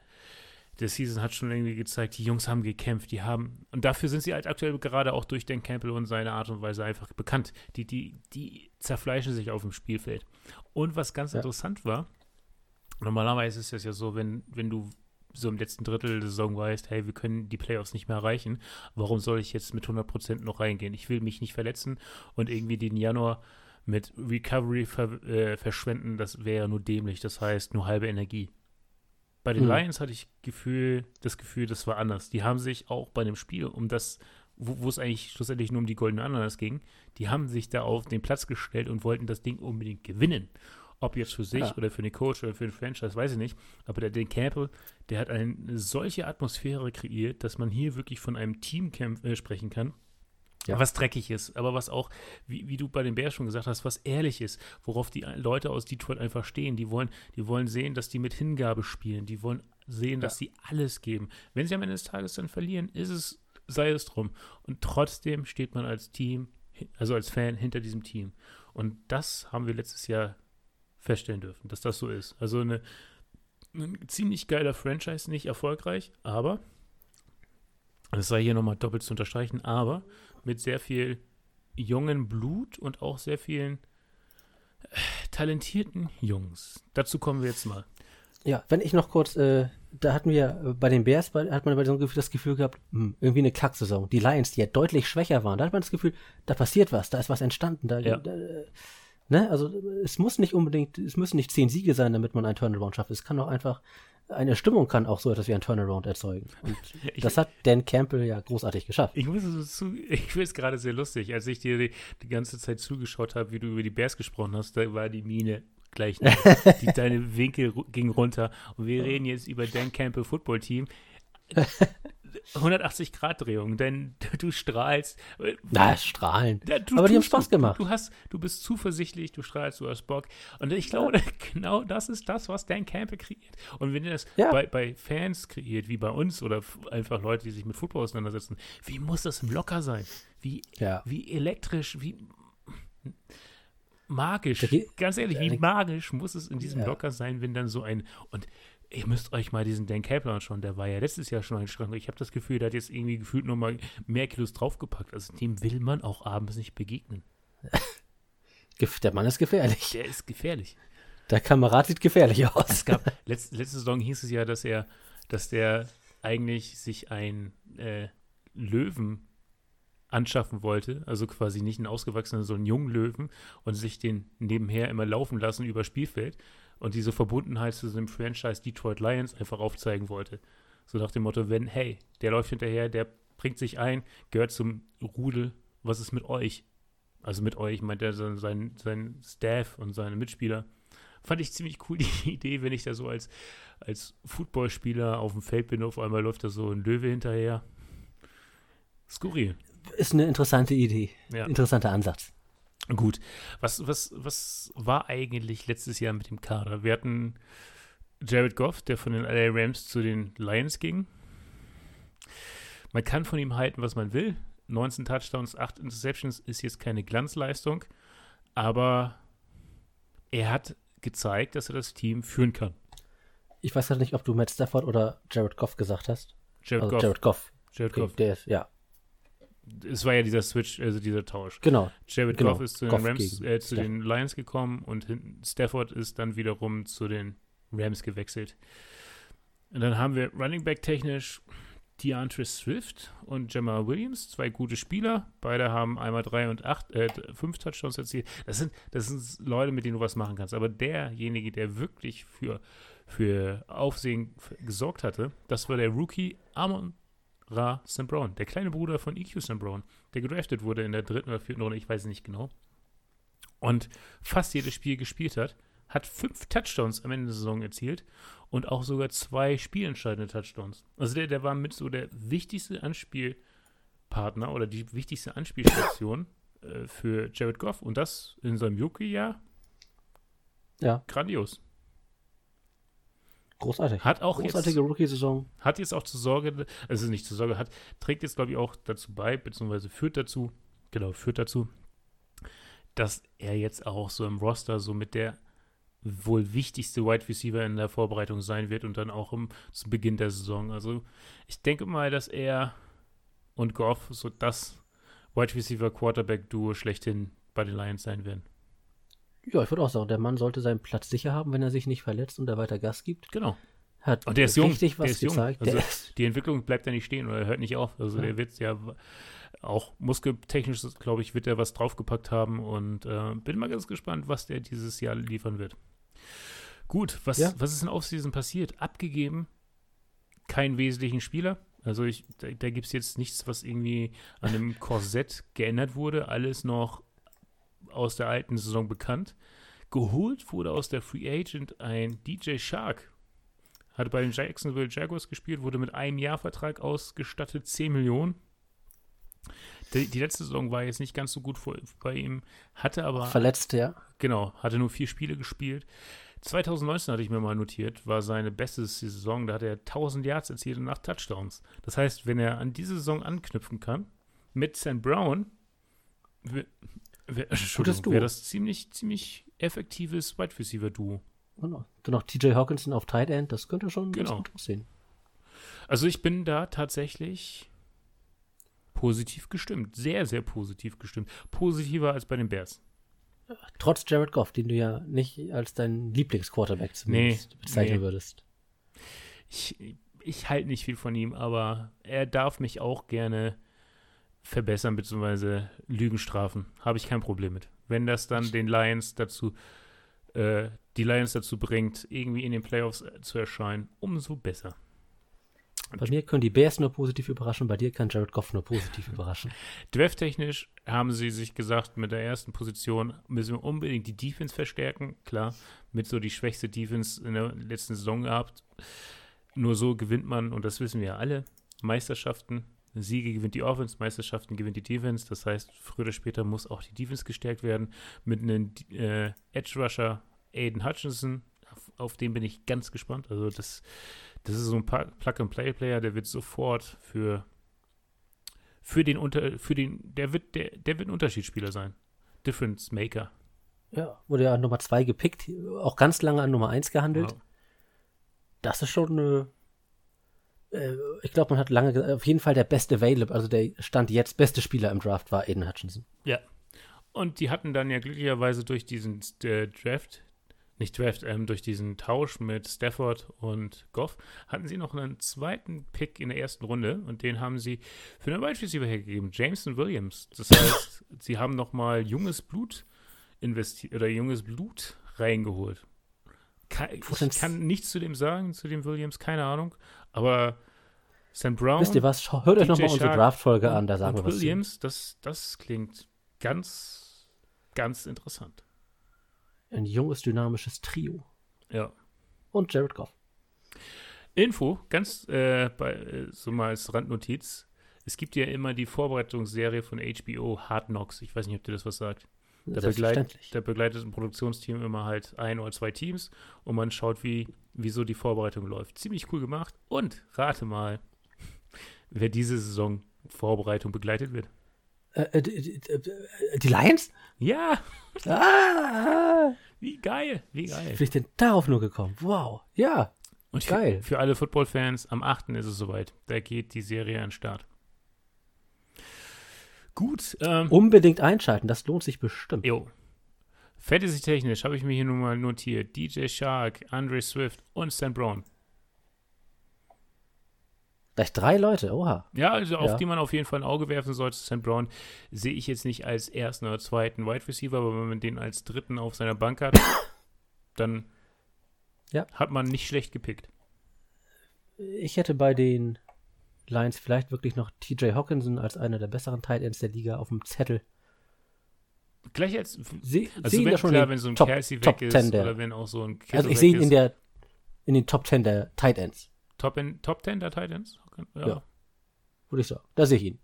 B: der Season hat schon irgendwie gezeigt, die Jungs haben gekämpft, die haben, und dafür sind sie halt aktuell gerade auch durch Dan Campbell und seine Art und Weise einfach bekannt. Die, die, die zerfleischen sich auf dem Spielfeld. Und was ganz
A: Ja.
B: interessant war, normalerweise ist es ja so, wenn, wenn du so im letzten Drittel der Saison weißt, hey, wir können die Playoffs nicht mehr erreichen, warum soll ich jetzt mit 100% noch reingehen? Ich will mich nicht verletzen und irgendwie den Januar mit Recovery ver äh, verschwenden, das wäre nur dämlich, das heißt nur halbe Energie. Bei den
A: Mhm.
B: Lions hatte ich Gefühl, das Gefühl, das war anders. Die haben sich auch bei dem Spiel, um das, wo es eigentlich schlussendlich nur um die goldenen Ananas ging, die haben sich da auf den Platz gestellt und wollten das Ding unbedingt gewinnen. Ob jetzt für sich
A: Ja.
B: oder für den Coach oder für den Franchise, weiß ich nicht. Aber der Dan Campbell, der hat eine solche Atmosphäre kreiert, dass man hier wirklich von einem Team äh, sprechen kann,
A: Ja.
B: was dreckig ist, aber was auch, wie, wie du bei den Bears schon gesagt hast, was ehrlich ist, worauf die Leute aus Detroit einfach stehen. Die wollen, die wollen sehen, dass die mit Hingabe spielen. Die wollen sehen, dass sie alles geben. Wenn sie am Ende des Tages dann verlieren, ist es, sei es drum. Und trotzdem steht man als Team, also als Fan hinter diesem Team. Und das haben wir letztes Jahr feststellen dürfen, dass das so ist. Also eine, ein ziemlich geiler Franchise, nicht erfolgreich, aber, das sei hier nochmal doppelt zu unterstreichen, aber mit sehr viel jungen Blut und auch sehr vielen äh, talentierten Jungs. Dazu kommen wir jetzt mal.
A: Ja, wenn ich noch kurz, äh, da hatten wir äh, bei den Bears, bei, hat man bei so einem Gefühl, das Gefühl gehabt, hm, irgendwie eine Kacksaison. Die Lions, die ja deutlich schwächer waren, da hat man das Gefühl, da passiert was, da ist was entstanden. Da,
B: Ja.
A: da, äh, ne? Also es muss nicht unbedingt, es müssen nicht zehn Siege sein, damit man einen Turnaround schafft. Es kann auch einfach, eine Stimmung kann auch so etwas wie ein Turnaround erzeugen. Und
B: Ich-
A: das hat Dan Campbell ja großartig geschafft.
B: Ich muss es zu, ich finde es gerade sehr lustig, als ich dir die, die ganze Zeit zugeschaut habe, wie du über die Bears gesprochen hast, da war die Mine gleich die, deine Winkel ging runter und wir reden jetzt über Dan Campbell Football Team. 180 Grad Drehung, denn du strahlst.
A: Na, strahlen.
B: Ja, du
A: Aber die haben Spaß gemacht.
B: Du, hast, du bist zuversichtlich, du strahlst, du hast Bock. Und ich glaube, genau das ist das, was Dan Campbell kreiert. Und wenn er das
A: Ja.
B: bei, bei Fans kreiert, wie bei uns oder einfach Leute, die sich mit Football auseinandersetzen, wie muss das locker sein? Wie,
A: Ja.
B: wie elektrisch, wie magisch. Ganz ehrlich, wie magisch muss es in diesem
A: Ja.
B: Locker sein, wenn dann so ein. Und ihr müsst euch mal diesen Dan Campbell anschauen, der war ja letztes Jahr schon ein Schrank. Ich habe das Gefühl, der hat jetzt irgendwie gefühlt nochmal mehr Kilos draufgepackt. Also dem will man auch abends nicht begegnen.
A: Der Mann ist gefährlich.
B: Der ist gefährlich.
A: Der Kamerad sieht gefährlich aus.
B: Es gab, letzt, letzte Saison hieß es ja, dass er, dass der eigentlich sich ein äh, Löwen anschaffen wollte, also quasi nicht einen ausgewachsenen, sondern einen jungen Löwen und sich den nebenher immer laufen lassen über Spielfeld und diese Verbundenheit zu dem Franchise Detroit Lions einfach aufzeigen wollte. So nach dem Motto, wenn, hey, der läuft hinterher, der bringt sich ein, gehört zum Rudel, was ist mit euch? Also mit euch meint er sein, sein, sein Staff und seine Mitspieler. Fand ich ziemlich cool, die Idee, wenn ich da so als, als Footballspieler auf dem Feld bin, auf einmal läuft da so ein Löwe hinterher. Skurril.
A: Ist eine interessante Idee.
B: Ja.
A: Interessanter Ansatz.
B: Gut. Was, was, was war eigentlich letztes Jahr mit dem Kader? Wir hatten Jared Goff, der von den LA Rams zu den Lions ging. Man kann von ihm halten, was man will. 19 Touchdowns, 8 Interceptions ist jetzt keine Glanzleistung, aber er hat gezeigt, dass er das Team führen kann.
A: Ich weiß halt nicht, ob du Matt Stafford oder Jared Goff gesagt hast.
B: Jared
A: Also
B: Goff.
A: Jared Goff.
B: Jared
A: Okay,
B: Goff.
A: der ist, ja,
B: Es war ja dieser Switch, also dieser Tausch.
A: genau.
B: Jared
A: Genau,
B: Goff ist zu den,
A: Goff
B: Rams, äh, zu den Lions gekommen und Stafford ist dann wiederum zu den Rams gewechselt. Und dann haben wir Running Back technisch DeAndre Swift und Jamal Williams, zwei gute Spieler. Beide haben einmal drei und acht, äh, fünf Touchdowns erzielt. Das sind, das sind Leute, mit denen du was machen kannst. Aber derjenige, der wirklich für, für Aufsehen gesorgt hatte, das war der Rookie Amon Ra St. Brown, der kleine Bruder von EQ St. Brown, der gedraftet wurde in der dritten oder vierten Runde, ich weiß nicht genau. Und fast jedes Spiel gespielt hat, hat fünf Touchdowns am Ende der Saison erzielt und auch sogar zwei spielentscheidende Touchdowns. Also der, der war mit so der wichtigste Anspielpartner oder die wichtigste Anspielstation äh, für Jared Goff und das in seinem Rookie-Jahr
A: Ja,
B: grandios.
A: Großartig.
B: Hat auch
A: Großartige Rookie-Saison.
B: hat jetzt auch zur Sorge, also nicht zur Sorge, hat, trägt jetzt, glaube ich, auch dazu bei, beziehungsweise führt dazu, genau, führt dazu, dass er jetzt auch so im Roster so mit der wohl wichtigste Wide Receiver in der Vorbereitung sein wird und dann auch im, zum Beginn der Saison. Also ich denke mal, dass er und Goff so das Wide Receiver Quarterback Duo schlechthin bei den Lions sein werden.
A: Ja, ich würde auch sagen, der Mann sollte seinen Platz sicher haben, wenn er sich nicht verletzt und da weiter Gas gibt.
B: Genau.
A: Hat
B: Und der ist jung.
A: richtig was
B: der ist jung.
A: gezeigt.
B: Also die Entwicklung bleibt ja nicht stehen oder hört nicht auf. Also
A: Ja.
B: der wird ja auch muskeltechnisch, glaube ich, wird er was draufgepackt haben und äh, bin mal ganz gespannt, was der dieses Jahr liefern wird. Gut, was,
A: Ja.
B: was ist in Offseason passiert? Abgegeben, keinen wesentlichen Spieler. Also ich, da, da gibt es jetzt nichts, was irgendwie an dem Korsett geändert wurde. Alles noch aus der alten Saison bekannt. Geholt wurde aus der Free Agent ein DJ Shark. Hatte bei den Jacksonville Jaguars gespielt, wurde mit einem Jahr Vertrag ausgestattet, 10 Millionen. Die, die letzte Saison war jetzt nicht ganz so gut vor, bei ihm, hatte aber
A: verletzt, ja.
B: Genau, hatte nur vier Spiele gespielt. 2019 hatte ich mir mal notiert, war seine beste Saison. Da hat er 1000 Yards erzielt und 8 Touchdowns. Das heißt, wenn er an diese Saison anknüpfen kann, mit Sam Brown, wär,
A: Duo.
B: wär das ziemlich, ziemlich effektives Wide Receiver Duo.
A: Genau. Dann noch TJ Hawkinson auf Tight End, das könnte schon
B: Genau.
A: ganz gut aussehen.
B: Also ich bin da tatsächlich positiv gestimmt. Sehr, sehr positiv gestimmt. Positiver als bei den Bears.
A: Trotz Jared Goff, den du ja nicht als deinen Lieblingsquarterback zumindest bezeichnen
B: nee.
A: würdest.
B: ich, ich halte nicht viel von ihm, aber er darf mich auch gerne verbessern bzw. Lügen strafen. Habe ich kein Problem mit. Wenn das dann den Lions dazu, äh, die Lions dazu bringt, irgendwie in den Playoffs äh, zu erscheinen, umso besser.
A: Bei mir können die Bears nur positiv überraschen, bei dir kann Jared Goff nur positiv überraschen.
B: Drafttechnisch haben sie sich gesagt, mit der ersten Position müssen wir unbedingt die Defense verstärken. Klar, mit so die schwächste Defense in der letzten Saison gehabt. Nur so gewinnt man, und das wissen wir ja alle, Meisterschaften. Siege gewinnt die Offense, Meisterschaften gewinnt die Defense. Das heißt, früher oder später muss auch die Defense gestärkt werden. Mit einem äh, Edge Rusher Aiden Hutchinson, auf, auf den bin ich ganz gespannt. Also das, das ist so ein Plug-and-Play-Player, der wird sofort für für den unter für den der wird der der wird ein Unterschiedsspieler sein. Difference Maker.
A: Ja, wurde ja an Nummer 2 gepickt, auch ganz lange an Nummer 1 gehandelt.
B: Ja.
A: Das ist schon eine. Äh, ich glaube, man hat lange ge- auf jeden Fall der beste Available, also der Stand jetzt beste Spieler im Draft war Aiden Hutchinson.
B: ja. Und die hatten dann ja glücklicherweise durch diesen äh, Draft, nicht Draft, ähm, durch diesen Tausch mit Stafford und Goff, hatten sie noch einen zweiten Pick in der ersten Runde und den haben sie für einen Wide Receiver hergegeben, Jameson Williams. Das heißt, sie haben nochmal junges Blut investiert oder junges Blut reingeholt. Ke- Ich kann nichts zu dem sagen, zu dem Williams, keine Ahnung. Aber Sam Brown
A: Wisst ihr was? Hört euch nochmal unsere Draft-Folge an, da sagen wir was.
B: Williams, das, das klingt ganz, ganz interessant.
A: Ein junges, dynamisches Trio.
B: Ja.
A: Und Jared Goff.
B: Info, ganz äh, bei, äh, so mal als Randnotiz. Es gibt ja immer die Vorbereitungsserie von HBO, Hard Knocks. Ich weiß nicht, ob dir das was sagt. Da begleitet,
A: Selbstverständlich.
B: da begleitet ein Produktionsteam immer halt ein oder zwei Teams und man schaut, wie, wie so die Vorbereitung läuft. Ziemlich cool gemacht. Und rate mal, wer diese Saison Vorbereitung begleitet wird.
A: Äh, äh, die, die, äh, die Lions?
B: Ja,
A: Ah!
B: wie geil, wie geil.
A: Wie bin ich denn darauf nur gekommen? Wow. Ja.
B: Und
A: Geil.
B: Für, für alle Football-Fans, am 8. ist es soweit. Da geht die Serie an den Start. Gut. Ähm,
A: Unbedingt einschalten, das lohnt sich bestimmt.
B: Jo. Fantasy-technisch habe ich mir hier nun mal notiert. DJ Shark, Andre Swift und Stan Brown.
A: Gleich drei Leute, oha.
B: Ja, also auf
A: Ja.
B: die man auf jeden Fall ein Auge werfen sollte. Stan Brown sehe ich jetzt nicht als ersten oder zweiten Wide Receiver, aber wenn man den als dritten auf seiner Bank hat, dann
A: Ja.
B: hat man nicht schlecht gepickt.
A: Ich hätte bei den Lions vielleicht wirklich noch TJ Hawkinson als einer der besseren Tight Ends der Liga auf dem Zettel.
B: Gleich als,
A: Sie,
B: also
A: sehen
B: wenn,
A: schon
B: klar, wenn so ein
A: Top,
B: Kelsey
A: Top
B: weg ist
A: 10 der,
B: oder wenn auch so ein Kittle
A: Also ich sehe ihn in der in den Top 10 der Tight Ends,
B: Top, in, Top 10 der Titans? Ja,
A: Ja. würde ich sagen. Da sehe ich ihn.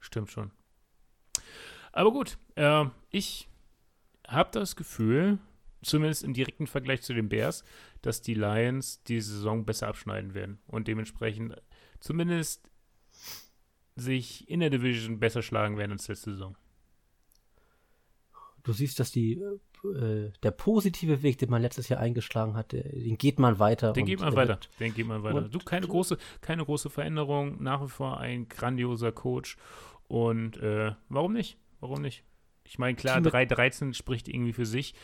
B: stimmt schon. Aber gut, äh, ich habe das Gefühl, zumindest im direkten Vergleich zu den Bears, dass die Lions die Saison besser abschneiden werden und dementsprechend zumindest sich in der Division besser schlagen werden als letzte Saison.
A: Du siehst, dass die äh, der positive Weg, den man letztes Jahr eingeschlagen hat, den geht man weiter.
B: Den
A: und
B: geht man
A: der
B: weiter. Den geht man weiter. Du, keine große, keine große Veränderung, nach wie vor ein grandioser Coach. Und äh, warum nicht? Warum nicht? Ich meine, klar,
A: Team mit-
B: 3-13 spricht irgendwie für sich.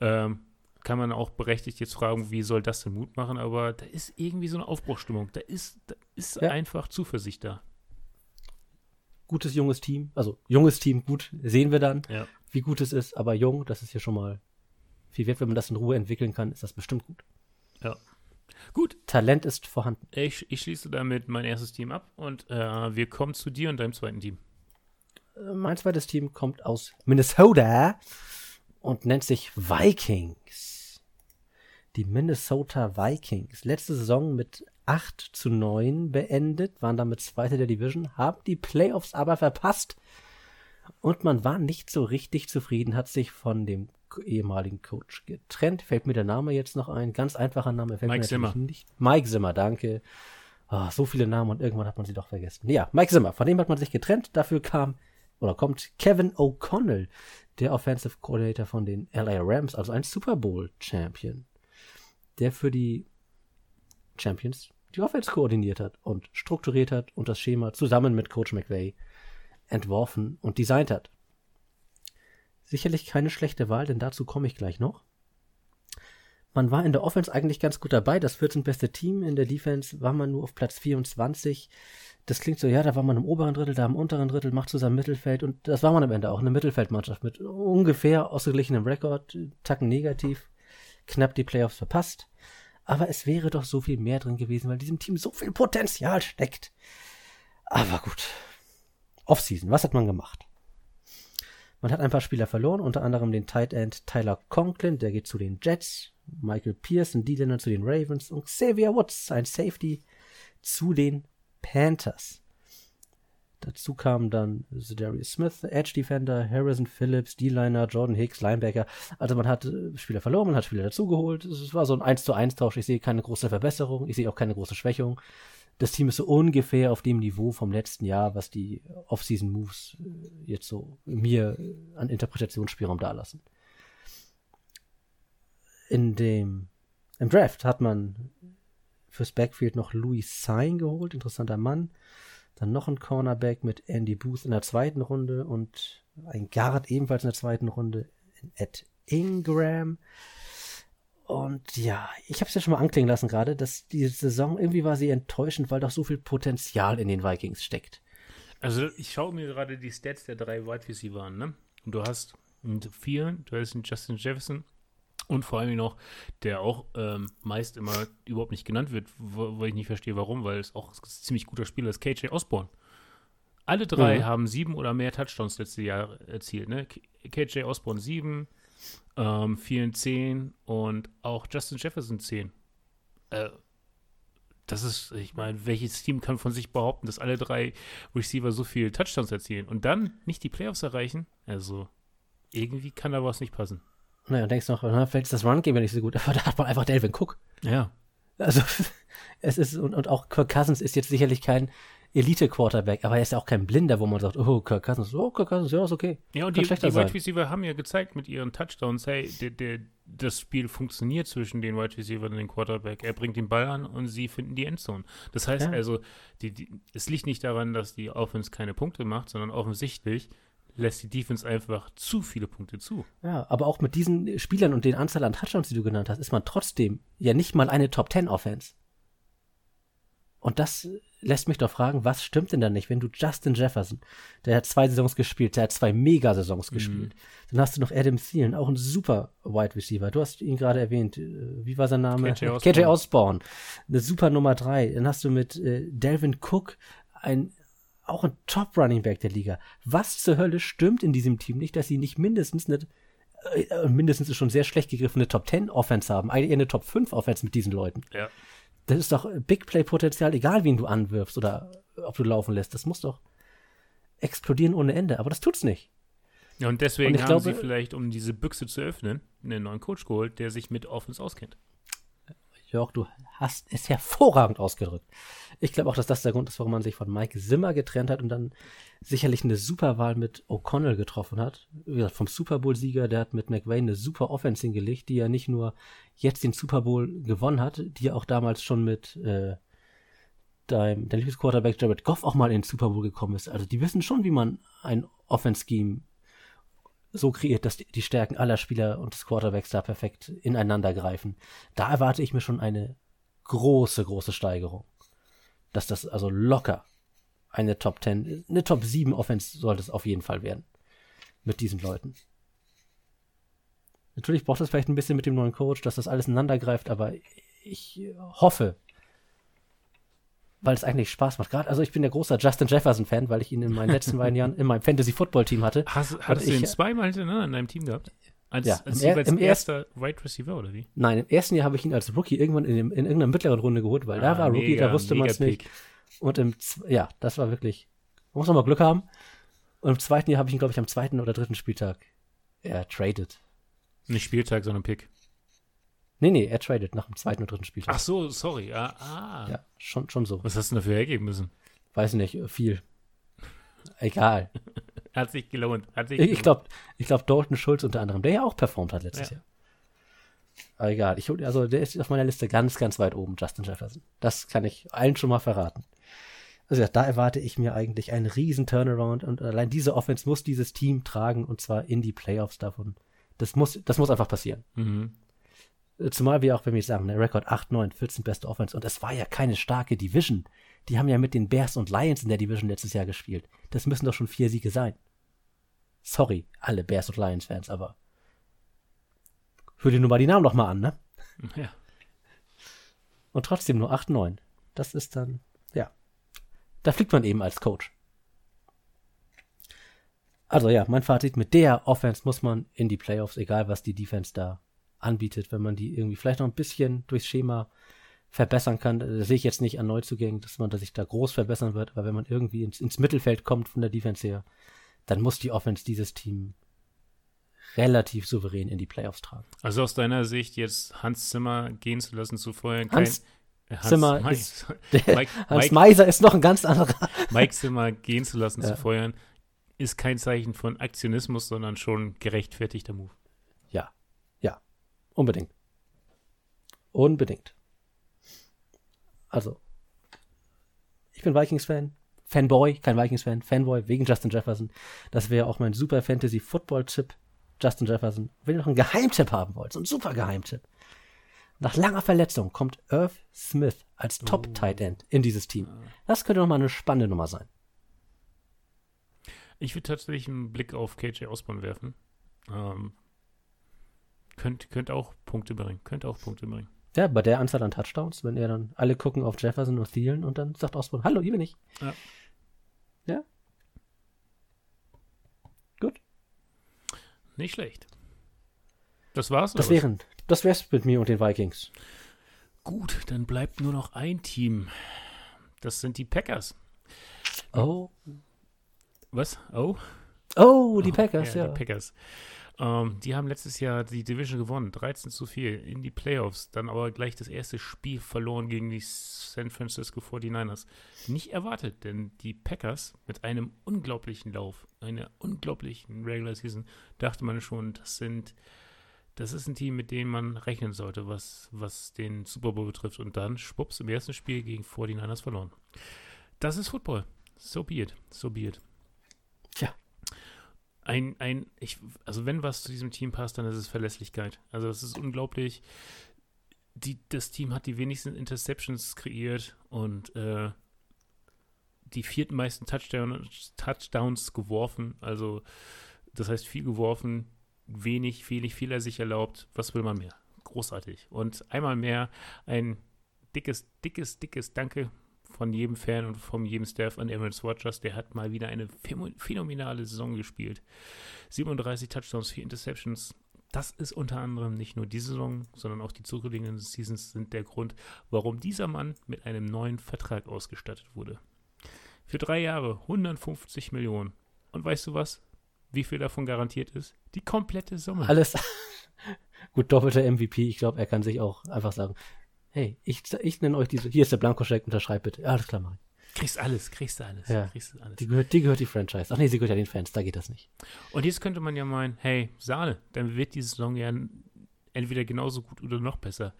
B: Ähm, kann man auch berechtigt jetzt fragen, wie soll das denn Mut machen, aber da ist irgendwie so eine Aufbruchstimmung. Da ist, da ist
A: Ja.
B: einfach Zuversicht da.
A: Gutes junges Team, also junges Team, gut, sehen wir dann,
B: Ja.
A: Wie gut es ist, aber jung, das ist ja schon mal viel wert, wenn man das in Ruhe entwickeln kann, ist das bestimmt gut.
B: Gut,
A: Talent ist vorhanden.
B: ich, ich schließe damit mein erstes Team ab und äh, wir kommen zu dir und deinem zweiten Team.
A: Äh, Mein zweites Team kommt aus Minnesota und nennt sich Vikings. Die Minnesota Vikings. Letzte Saison mit 8 zu 9 beendet, waren damit Zweite der Division, haben die Playoffs aber verpasst. Und man war nicht so richtig zufrieden, hat sich von dem ehemaligen Coach getrennt. Fällt mir der Name jetzt noch ein? Ganz einfacher Name. Fällt
B: Mike Zimmer.
A: Nicht. Mike Zimmer, danke. Ah, so viele Namen und irgendwann hat man sie doch vergessen. Ja, Mike Zimmer, von dem hat man sich getrennt. Dafür kam oder kommt Kevin O'Connell, der Offensive Coordinator von den LA Rams, also ein Super Bowl Champion, der für die Champions die Offense koordiniert hat und strukturiert hat und das Schema zusammen mit Coach McVay entworfen und designt hat. Sicherlich keine schlechte Wahl, denn dazu komme ich gleich noch. Man war in der Offense eigentlich ganz gut dabei. Das 14. beste Team in der Defense war man nur auf Platz 24. Das klingt so, ja, da war man im oberen Drittel, da im unteren Drittel, macht zusammen Mittelfeld und das war man am Ende auch, eine Mittelfeldmannschaft mit ungefähr ausgeglichenem Rekord, Tacken negativ, knapp die Playoffs verpasst. Aber es wäre doch so viel mehr drin gewesen, weil diesem Team so viel Potenzial steckt. Aber gut. Offseason, was hat man gemacht? Man hat ein paar Spieler verloren, unter anderem den Tight End Tyler Conklin, der geht zu den Jets, Michael Pierce, ein D-Liner zu den Ravens und Xavier Woods, ein Safety, zu den Panthers. Dazu kamen dann Darius Smith, Edge Defender, Harrison Phillips, D-Liner, Jordan Hicks, Linebacker. Also man hat äh, Spieler verloren, man hat Spieler dazugeholt. Es war so ein 1 zu 1 Tausch. Ich sehe keine große Verbesserung, ich sehe auch keine große Schwächung. Das Team ist so ungefähr auf dem Niveau vom letzten Jahr, was die Off-Season Moves äh, jetzt so mir äh, an Interpretationsspielraum dalassen. In dem im Draft hat man fürs Backfield noch Louis Sain geholt, interessanter Mann. Dann noch ein Cornerback mit Andy Booth in der zweiten Runde und ein Guard ebenfalls in der zweiten Runde, Ed Ingram. Und ja, ich habe es ja schon mal anklingen lassen gerade, dass die Saison irgendwie war sie enttäuschend, weil doch so viel Potenzial in den Vikings steckt.
B: Also ich schaue mir gerade die Stats der drei Wide Receiver an, ne? Und du hast einen vier, du hast einen Justin Jefferson und vor allem noch, der auch ähm, meist immer überhaupt nicht genannt wird, wo, wo ich nicht verstehe, warum, weil es auch ein ziemlich guter Spieler ist, KJ Osborne. Alle drei
A: Mhm.
B: haben sieben oder mehr Touchdowns letztes Jahr erzielt, ne? KJ Osborne sieben, ähm, vielen zehn und auch Justin Jefferson zehn. Äh, das ist, ich meine, welches Team kann von sich behaupten, dass alle drei Receiver so viel Touchdowns erzielen und dann nicht die Playoffs erreichen? Also, irgendwie kann da was nicht passen.
A: Naja, denkst noch, na, vielleicht ist das Run-Game ja nicht so gut, aber da hat man einfach Delvin Cook.
B: Ja.
A: Also, es ist, und, und auch Kirk Cousins ist jetzt sicherlich kein Elite-Quarterback, aber er ist ja auch kein Blinder, wo man sagt, oh, Kirk Cousins, oh, Kirk Cousins, ja, ist okay.
B: Ja, und
A: Kann
B: die, die. Wide Receiver haben ja gezeigt mit ihren Touchdowns, hey, der, der, das Spiel funktioniert zwischen den Wide Receiver und dem Quarterback. Er bringt den Ball an und sie finden die Endzone. Das heißt
A: Ja.
B: also, die, die, es liegt nicht daran, dass die Offense keine Punkte macht, sondern offensichtlich lässt die Defense einfach zu viele Punkte zu.
A: Ja, aber auch mit diesen Spielern und den Anzahl an Touchdowns, die du genannt hast, ist man trotzdem ja nicht mal eine Top Ten Offense. Und das lässt mich doch fragen, was stimmt denn da nicht, wenn du Justin Jefferson, der hat zwei Saisons gespielt, der hat zwei Mega-Saisons gespielt. Dann hast du noch Adam Thielen, auch ein super Wide Receiver. Du hast ihn gerade erwähnt. äh, Wie war sein Name?
B: KJ Osborne.
A: KJ Osborne. Eine super Nummer drei. Dann hast du mit äh, Delvin Cook ein auch ein Top Running Back der Liga. Was zur Hölle stimmt in diesem Team nicht, dass sie nicht mindestens eine äh, mindestens ist schon sehr schlecht gegriffene Top 10 Offense haben, eigentlich eher eine Top 5 Offense mit diesen Leuten.
B: Ja.
A: Das ist doch Big Play Potenzial, egal wen du anwirfst oder ob du laufen lässt. Das muss doch explodieren ohne Ende, aber das tut's nicht.
B: Ja, und deswegen
A: Und
B: haben
A: glaube-
B: sie vielleicht, um diese Büchse zu öffnen, einen neuen Coach geholt, der sich mit Offense auskennt.
A: Jörg, du hast es hervorragend ausgedrückt. Ich glaube auch, dass das der Grund ist, warum man sich von Mike Zimmer getrennt hat und dann sicherlich eine Superwahl mit O'Connell getroffen hat. Wie gesagt, vom Super Bowl-Sieger, der hat mit McVay eine super Offense hingelegt, die ja nicht nur jetzt den Super Bowl gewonnen hat, die ja auch damals schon mit äh, deinem, dein Lieblingsquarterback Jared Goff auch mal in den Super Bowl gekommen ist. Also die wissen schon, wie man ein Offense-Scheme so kreiert, dass die, Stärken aller Spieler und des Quarterbacks da perfekt ineinander greifen. Da erwarte ich mir schon eine große, große Steigerung. Dass das also locker eine Top 10, eine Top 7 Offense sollte es auf jeden Fall werden. Mit diesen Leuten. Natürlich braucht es vielleicht ein bisschen mit dem neuen Coach, dass das alles ineinander greift, aber ich hoffe, weil es eigentlich Spaß macht. Gerade, also ich bin der großer Justin Jefferson-Fan, weil ich ihn in meinen letzten beiden Jahren in meinem Fantasy-Football-Team hatte.
B: Hast, hattest du ihn
A: ich-
B: zweimal in deinem Team gehabt? Als,
A: Ja,
B: als
A: im im
B: erster Wide Receiver oder wie?
A: Nein, im ersten Jahr habe ich ihn als Rookie irgendwann in, dem, in irgendeiner mittleren Runde geholt, weil da
B: Ah,
A: war Rookie,
B: mega,
A: da wusste man es nicht. Und im, ja, das war wirklich, man muss noch mal Glück haben. Und im zweiten Jahr habe ich ihn, glaube ich, am zweiten oder dritten Spieltag er traded.
B: Nicht Spieltag, sondern Pick.
A: Nee, nee, er tradet nach dem zweiten oder dritten Spieltag.
B: Ach so, sorry. Ah, ah.
A: Ja, schon, schon so.
B: Was hast du dafür hergeben müssen?
A: Weiß nicht, viel. Egal.
B: Hat sich gelohnt. Hat sich
A: Ich, glaube, ich glaub, Dalton Schulz unter anderem, der ja auch performt hat letztes
B: Ja.
A: Jahr. Aber egal, ich, also der ist auf meiner Liste ganz, ganz weit oben, Justin Jefferson. Das kann ich allen schon mal verraten. Also ja, da erwarte ich mir eigentlich einen riesen Turnaround und allein diese Offense muss dieses Team tragen und zwar in die Playoffs davon. Das muss, das muss einfach passieren.
B: Mhm.
A: Zumal wir auch, wenn wir sagen, der Rekord 8, 9, 14 beste Offense und es war ja keine starke Division. Die haben ja mit den Bears und Lions in der Division letztes Jahr gespielt. Das müssen doch schon vier Siege sein. Sorry, alle Bears und Lions Fans, aber hör dir nur mal die Namen noch mal an, ne?
B: Ja.
A: Und trotzdem nur 8, 9. Das ist dann, ja. Da fliegt man eben als Coach. Also ja, mein Fazit, mit der Offense muss man in die Playoffs, egal was die Defense da anbietet, wenn man die irgendwie vielleicht noch ein bisschen durchs Schema verbessern kann. Das sehe ich jetzt nicht an Neuzugängen, dass man sich da groß verbessern wird, aber wenn man irgendwie ins, ins Mittelfeld kommt von der Defense her, dann muss die Offense dieses Team relativ souverän in die Playoffs tragen.
B: Also aus deiner Sicht jetzt Hans Zimmer gehen zu lassen zu feuern. Kein,
A: Hans
B: äh, Hans
A: Zimmer
B: Mike,
A: ist-
B: Mike,
A: Hans
B: Mike,
A: Meiser ist noch ein ganz anderer.
B: Mike Zimmer gehen zu lassen
A: Ja.
B: zu feuern, ist kein Zeichen von Aktionismus, sondern schon gerechtfertigter Move.
A: Ja, ja, unbedingt. Unbedingt. Also, ich bin Vikings-Fan, Fanboy, kein Vikings-Fan, Fanboy wegen Justin Jefferson. Das wäre auch mein super Fantasy-Football-Tipp, Justin Jefferson. Wenn ihr noch einen Geheimtipp haben wollt, so ein super Geheimtipp. Nach langer Verletzung kommt Irv Smith als Top-Tight End in dieses Team. Das könnte noch mal eine spannende Nummer sein.
B: Ich würde tatsächlich einen Blick auf KJ Osborne werfen. Ähm, könnte könnt auch Punkte bringen. Könnte auch Punkte bringen.
A: Ja, bei der Anzahl an Touchdowns, wenn er dann alle gucken auf Jefferson und Thielen und dann sagt Osborne, hallo, hier bin ich.
B: Ja.
A: Ja. Gut.
B: Nicht schlecht. Das war's?
A: Das wären, das wär's mit mir und den Vikings.
B: Gut, dann bleibt nur noch ein Team. Das sind die Packers.
A: Oh.
B: Was? Oh?
A: Oh, die Packers, ja.
B: Die Packers. Ähm, die haben letztes Jahr die Division gewonnen, 13 zu 4 in die Playoffs, dann aber gleich das erste Spiel verloren gegen die San Francisco 49ers. Nicht erwartet, denn die Packers mit einem unglaublichen Lauf, einer unglaublichen Regular Season, dachte man schon, das sind, das ist ein Team, mit dem man rechnen sollte, was, was den Super Bowl betrifft. Und dann, schwupps, im ersten Spiel gegen 49ers verloren. Das ist Football. So be it. So be it.
A: Tja.
B: Ein, ein, ich, also wenn was zu diesem Team passt, dann ist es Verlässlichkeit. Also das ist unglaublich. Die, das Team hat die wenigsten Interceptions kreiert und äh, die vierten meisten Touchdown, Touchdowns geworfen. Also das heißt viel geworfen, wenig, wenig Fehler sich erlaubt. Was will man mehr? Großartig. Und einmal mehr ein dickes, dickes, dickes Danke von jedem Fan und von jedem Staff an Emirates Watchers. Der hat mal wieder eine phänomenale Saison gespielt. 37 Touchdowns, 4 Interceptions. Das ist unter anderem nicht nur diese Saison, sondern auch die zurückliegenden Seasons sind der Grund, warum dieser Mann mit einem neuen Vertrag ausgestattet wurde. Für drei Jahre 150 Millionen. Und weißt du was? Wie viel davon garantiert ist? Die komplette Summe.
A: Alles. Gut, doppelter MVP. Ich glaube, er kann sich auch einfach sagen, hey, ich, ich nenne euch diese, hier ist der Blankoscheck, unterschreib bitte. Ja, alles klar, mach ich.
B: Kriegst alles, kriegst du alles.
A: Ja.
B: Kriegst du alles.
A: Die gehört, die gehört die Franchise. Ach nee, sie gehört ja den Fans, da geht das nicht.
B: Und jetzt könnte man ja meinen, hey, Sahne, dann wird die Saison ja entweder genauso gut oder noch besser.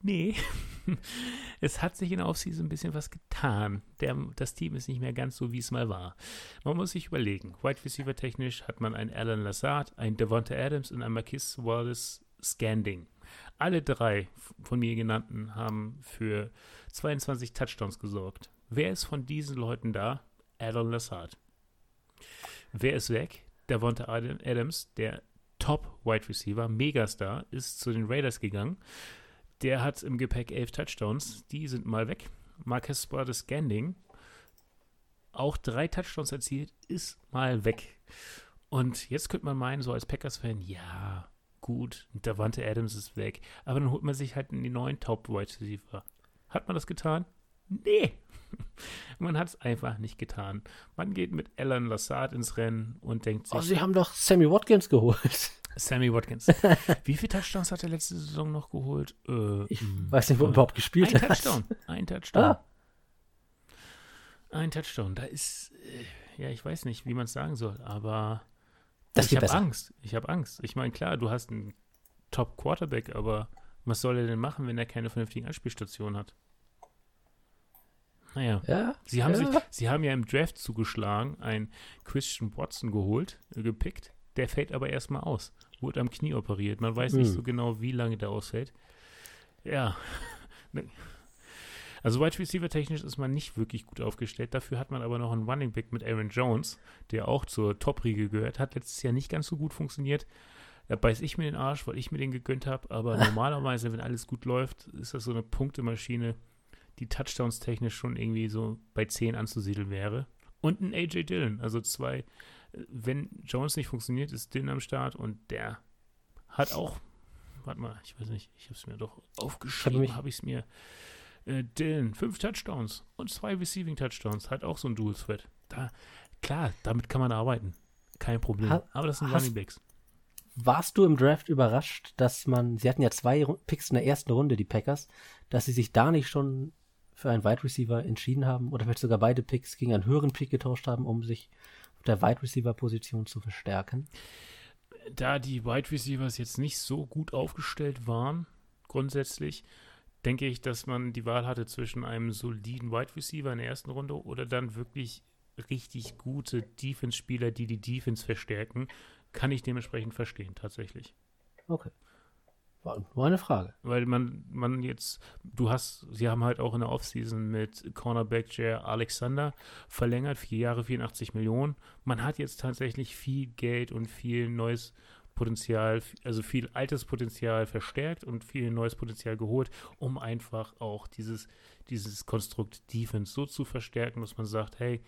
B: Nee, es hat sich in der Offseason ein bisschen was getan. Der, das Team ist nicht mehr ganz so, wie es mal war. Man muss sich überlegen, Wide Receiver technisch hat man einen Alan Lazard, einen Devonta Adams und einen Marquis Wallace Scanding. Alle drei von mir genannten haben für 22 Touchdowns gesorgt. Wer ist von diesen Leuten da? Alan Lazard. Wer ist weg? Devonta Adams, der Top-Wide Receiver, Megastar, ist zu den Raiders gegangen. Der hat im Gepäck elf Touchdowns. Die sind mal weg. Marcus Sparte Scanding, auch drei Touchdowns erzielt, ist mal weg. Und jetzt könnte man meinen, so als Packers-Fan, ja, gut, Davante Adams ist weg. Aber dann holt man sich halt die neuen Top-Wide Receiver. Hat man das getan? Nee. Man hat es einfach nicht getan. Man geht mit Alan Lassard ins Rennen und denkt sich.
A: Oh, sie haben doch Sammy Watkins geholt.
B: Sammy Watkins. Wie viele Touchdowns hat er letzte Saison noch geholt? Äh,
A: ich weiß nicht, wo er überhaupt gespielt
B: ein
A: hat.
B: Touchdown. Ein Touchdown.
A: Ah.
B: Ein Touchdown. Da ist, äh, ja, ich weiß nicht, wie man es sagen soll, aber
A: Das
B: ich habe. Angst. Ich habe Angst. Ich meine, klar, du hast einen Top-Quarterback, aber was soll er denn machen, wenn er keine vernünftigen Anspielstationen hat? Naja.
A: Ja,
B: Sie haben,
A: ja.
B: sich, sie haben ja im Draft zugeschlagen, einen Christian Watson geholt, äh, gepickt. Der fällt aber erstmal aus. Wurde am Knie operiert. Man weiß nicht
A: Hm.
B: so genau, wie lange der ausfällt. Ja. Also Wide Receiver technisch ist man nicht wirklich gut aufgestellt. Dafür hat man aber noch einen Running Back mit Aaron Jones, der auch zur Top-Riege gehört. Hat letztes Jahr nicht ganz so gut funktioniert. Da beiß ich mir den Arsch, weil ich mir den gegönnt habe. Aber normalerweise, wenn alles gut läuft, ist das so eine Punktemaschine, die Touchdowns technisch schon irgendwie so bei 10 anzusiedeln wäre. Und ein AJ Dillon. Also zwei, äh, wenn Jones nicht funktioniert, ist Dillon am Start und der hat auch, warte mal, ich weiß nicht, ich habe es mir doch aufgeschrieben, habe ich es mir. Äh, Dillon, fünf Touchdowns und zwei Receiving Touchdowns, hat auch so ein Dual Threat. Da, klar, damit kann man arbeiten. Kein Problem.
A: Ha-
B: Aber das sind
A: hast-
B: Running Backs.
A: Warst du im Draft überrascht, dass man, sie hatten ja zwei Picks in der ersten Runde, die Packers, dass sie sich da nicht schon für einen Wide Receiver entschieden haben oder vielleicht sogar beide Picks gegen einen höheren Pick getauscht haben, um sich auf der Wide Receiver Position zu verstärken?
B: da die Wide Receivers jetzt nicht so gut aufgestellt waren, grundsätzlich, denke ich, dass man die Wahl hatte zwischen einem soliden Wide Receiver in der ersten Runde oder dann wirklich richtig gute Defense-Spieler, die die Defense verstärken, kann ich dementsprechend verstehen, tatsächlich.
A: Okay. War nur eine Frage.
B: Weil man, man jetzt, du hast, sie haben halt auch in der Offseason mit Cornerback Jair Alexander verlängert, vier Jahre, 84 Millionen. Man hat jetzt tatsächlich viel Geld und viel neues Potenzial, also viel altes Potenzial verstärkt und viel neues Potenzial geholt, um einfach auch dieses, dieses Konstrukt Defense so zu verstärken, dass man sagt, hey,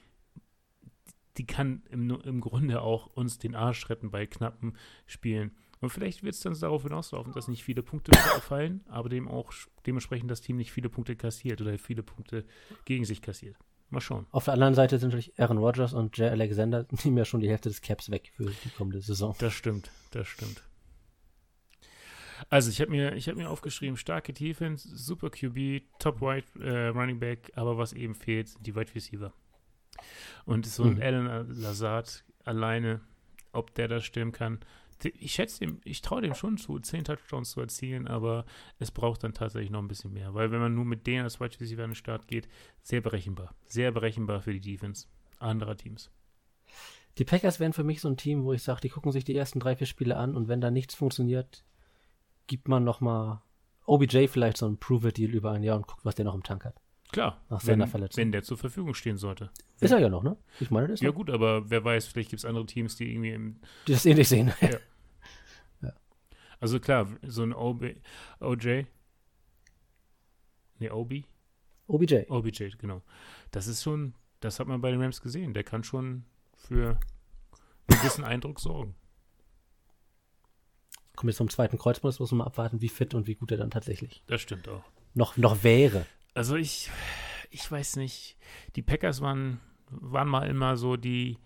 B: die kann im, im Grunde auch uns den Arsch retten bei knappen Spielen. Und vielleicht wird es dann darauf hinauslaufen, dass nicht viele Punkte fallen, aber dem auch dementsprechend das Team nicht viele Punkte kassiert oder viele Punkte gegen sich kassiert. Mal schauen.
A: Auf der anderen Seite sind natürlich Aaron Rodgers und Jay Alexander nehmen ja schon die Hälfte des Caps weg für die kommende Saison.
B: Das stimmt, das stimmt. Also ich habe mir, ich hab mir aufgeschrieben, starke Defense, super QB, Top Wide äh, Running Back, aber was eben fehlt, sind die Wide Receiver. Und so ein
A: Mhm.
B: Alan Lazard alleine, ob der das stimmen kann. Ich schätze ihm, ich traue dem schon zu, 10 Touchdowns zu erzielen, aber es braucht dann tatsächlich noch ein bisschen mehr. Weil wenn man nur mit denen als Wide Receiver an den Start geht, sehr berechenbar. Sehr berechenbar für die Defense anderer Teams.
A: Die Packers wären für mich so ein Team, wo ich sage, die gucken sich die ersten drei, vier Spiele an und wenn da nichts funktioniert, gibt man noch mal OBJ vielleicht so ein Prove-It-Deal über ein Jahr und guckt, was der noch im Tank hat.
B: Klar,
A: Nach
B: wenn,
A: seiner Verletzung.
B: wenn der zur Verfügung stehen sollte.
A: Ist er ja noch, ne? Ich meine, das ist
B: Ja
A: noch,
B: gut, aber wer weiß, vielleicht gibt es andere Teams, die irgendwie im
A: die das ähnlich sehen.
B: Also klar, so ein OB, OJ. Nee, OB?
A: OBJ.
B: OBJ, genau. Das ist schon, das hat man bei den Rams gesehen. Der kann schon für einen gewissen Eindruck sorgen.
A: Kommt jetzt zum zweiten Kreuzband, muss man mal abwarten, wie fit und wie gut er dann tatsächlich
B: Das stimmt auch.
A: noch, noch wäre.
B: Also ich, ich weiß nicht. Die Packers waren, waren mal immer so die,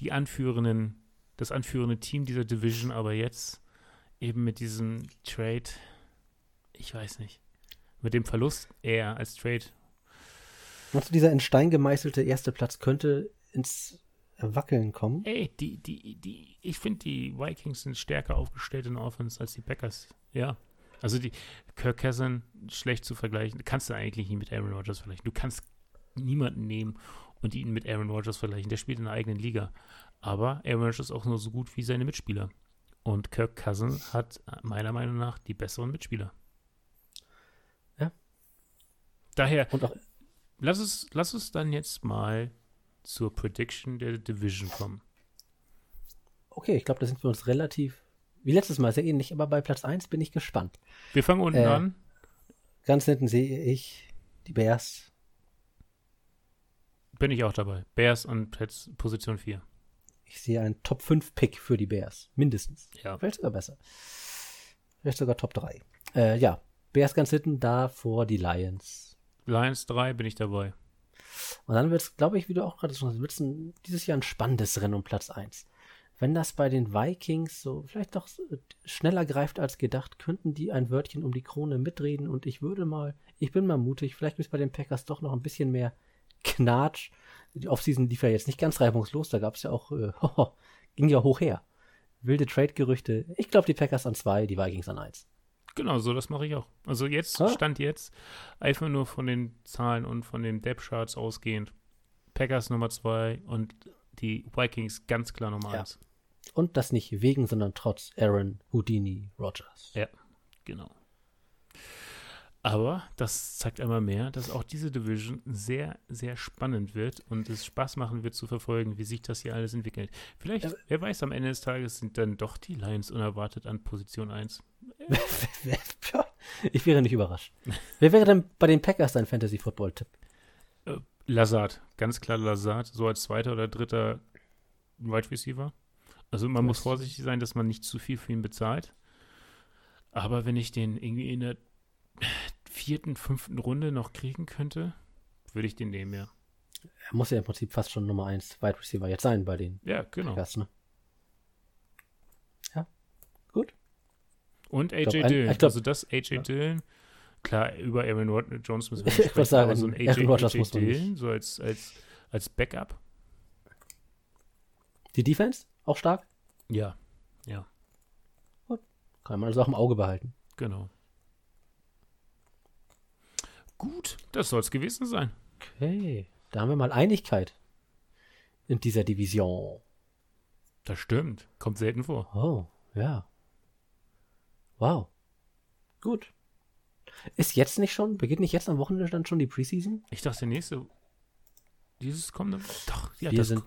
B: die anführenden, das anführende Team dieser Division, aber jetzt eben mit diesem Trade, ich weiß nicht. Mit dem Verlust eher als Trade.
A: Du, dieser in Stein gemeißelte erste Platz könnte ins Wackeln kommen?
B: Ey, die, die, die, ich finde, die Vikings sind stärker aufgestellt in Offense als die Packers. Ja. Also die Kirk Cousin schlecht zu vergleichen, kannst du eigentlich nicht mit Aaron Rodgers vergleichen. Du kannst niemanden nehmen und ihn mit Aaron Rodgers vergleichen. Der spielt in der eigenen Liga. Aber Aaron Rodgers ist auch nur so gut wie seine Mitspieler. Und Kirk Cousin hat meiner Meinung nach die besseren Mitspieler.
A: Ja.
B: Daher,
A: Und auch,
B: lass es, lass es dann jetzt mal zur Prediction der Division kommen.
A: okay, ich glaube, da sind wir uns relativ, wie letztes Mal, sehr ähnlich, aber bei Platz 1 bin ich gespannt.
B: Wir fangen unten
A: Äh,
B: an.
A: Ganz hinten sehe ich die Bears.
B: Bin ich auch dabei. Bears und Pets Position 4.
A: Ich sehe einen Top 5 Pick für die Bears. Mindestens.
B: Ja.
A: Vielleicht sogar besser. Vielleicht sogar Top 3. Äh, ja, Bears ganz hinten, davor die Lions.
B: Lions 3 bin ich dabei.
A: Und dann wird es, glaube ich, wie du auch gerade schon sagst, wird's ein, dieses Jahr ein spannendes Rennen um Platz 1. Wenn das bei den Vikings so vielleicht doch schneller greift als gedacht, könnten die ein Wörtchen um die Krone mitreden und ich würde mal, ich bin mal mutig, vielleicht ist bei den Packers doch noch ein bisschen mehr Knatsch. Die Offseason lief ja jetzt nicht ganz reibungslos, da gab es ja auch, äh, ging ja hoch her. Wilde Trade-Gerüchte. Ich glaube, die Packers an zwei, die Vikings an eins.
B: Genau, so das mache ich auch. Also jetzt,
A: Ah.
B: Stand jetzt, einfach nur von den Zahlen und von den Depth-Charts ausgehend. Packers Nummer 2 und die Vikings ganz klar Nummer
A: Ja.
B: 1.
A: Und das nicht wegen, sondern trotz Aaron Houdini Rogers.
B: Ja. Genau. Aber das zeigt einmal mehr, dass auch diese Division sehr, sehr spannend wird und es Spaß machen wird zu verfolgen, wie sich das hier alles entwickelt. Vielleicht,
A: Ja.
B: wer weiß, am Ende des Tages sind dann doch die Lions unerwartet an Position 1.
A: ich wäre nicht überrascht. Wer wäre denn bei den Packers dein Fantasy-Football-Tipp?
B: Lazard, ganz klar Lazard, so als zweiter oder dritter Wide Receiver. Also man muss vorsichtig sein, dass man nicht zu viel für ihn bezahlt. Aber wenn ich den irgendwie in der vierten, fünften Runde noch kriegen könnte, würde ich den nehmen, ja.
A: Er muss ja im Prinzip fast schon Nummer 1 Wide Receiver jetzt sein bei den
B: Ja, genau.
A: Packers, ne? Ja, gut.
B: Und AJ
A: glaub,
B: Dillon.
A: glaub-
B: also das AJ
A: ja.
B: Dillon, klar, über Aaron Rod Jones müssen wir
A: Ich
B: nicht sprechen,
A: sagen,
B: aber so ein AJ,
A: Aaron Rodgers
B: AJ. Dillon, so als, als, als Backup.
A: Die Defense? Auch stark?
B: Ja, ja,
A: Kann man also auch im Auge behalten.
B: genau. Gut, das soll es gewesen sein.
A: Okay, da haben wir mal Einigkeit in dieser Division.
B: Das stimmt. Kommt selten vor.
A: Oh, ja. Wow. Gut. Ist jetzt nicht schon, beginnt nicht jetzt am Wochenende dann schon die Preseason?
B: Ich dachte, der nächste. Dieses kommende. Doch, ja,
A: Wir
B: das,
A: sind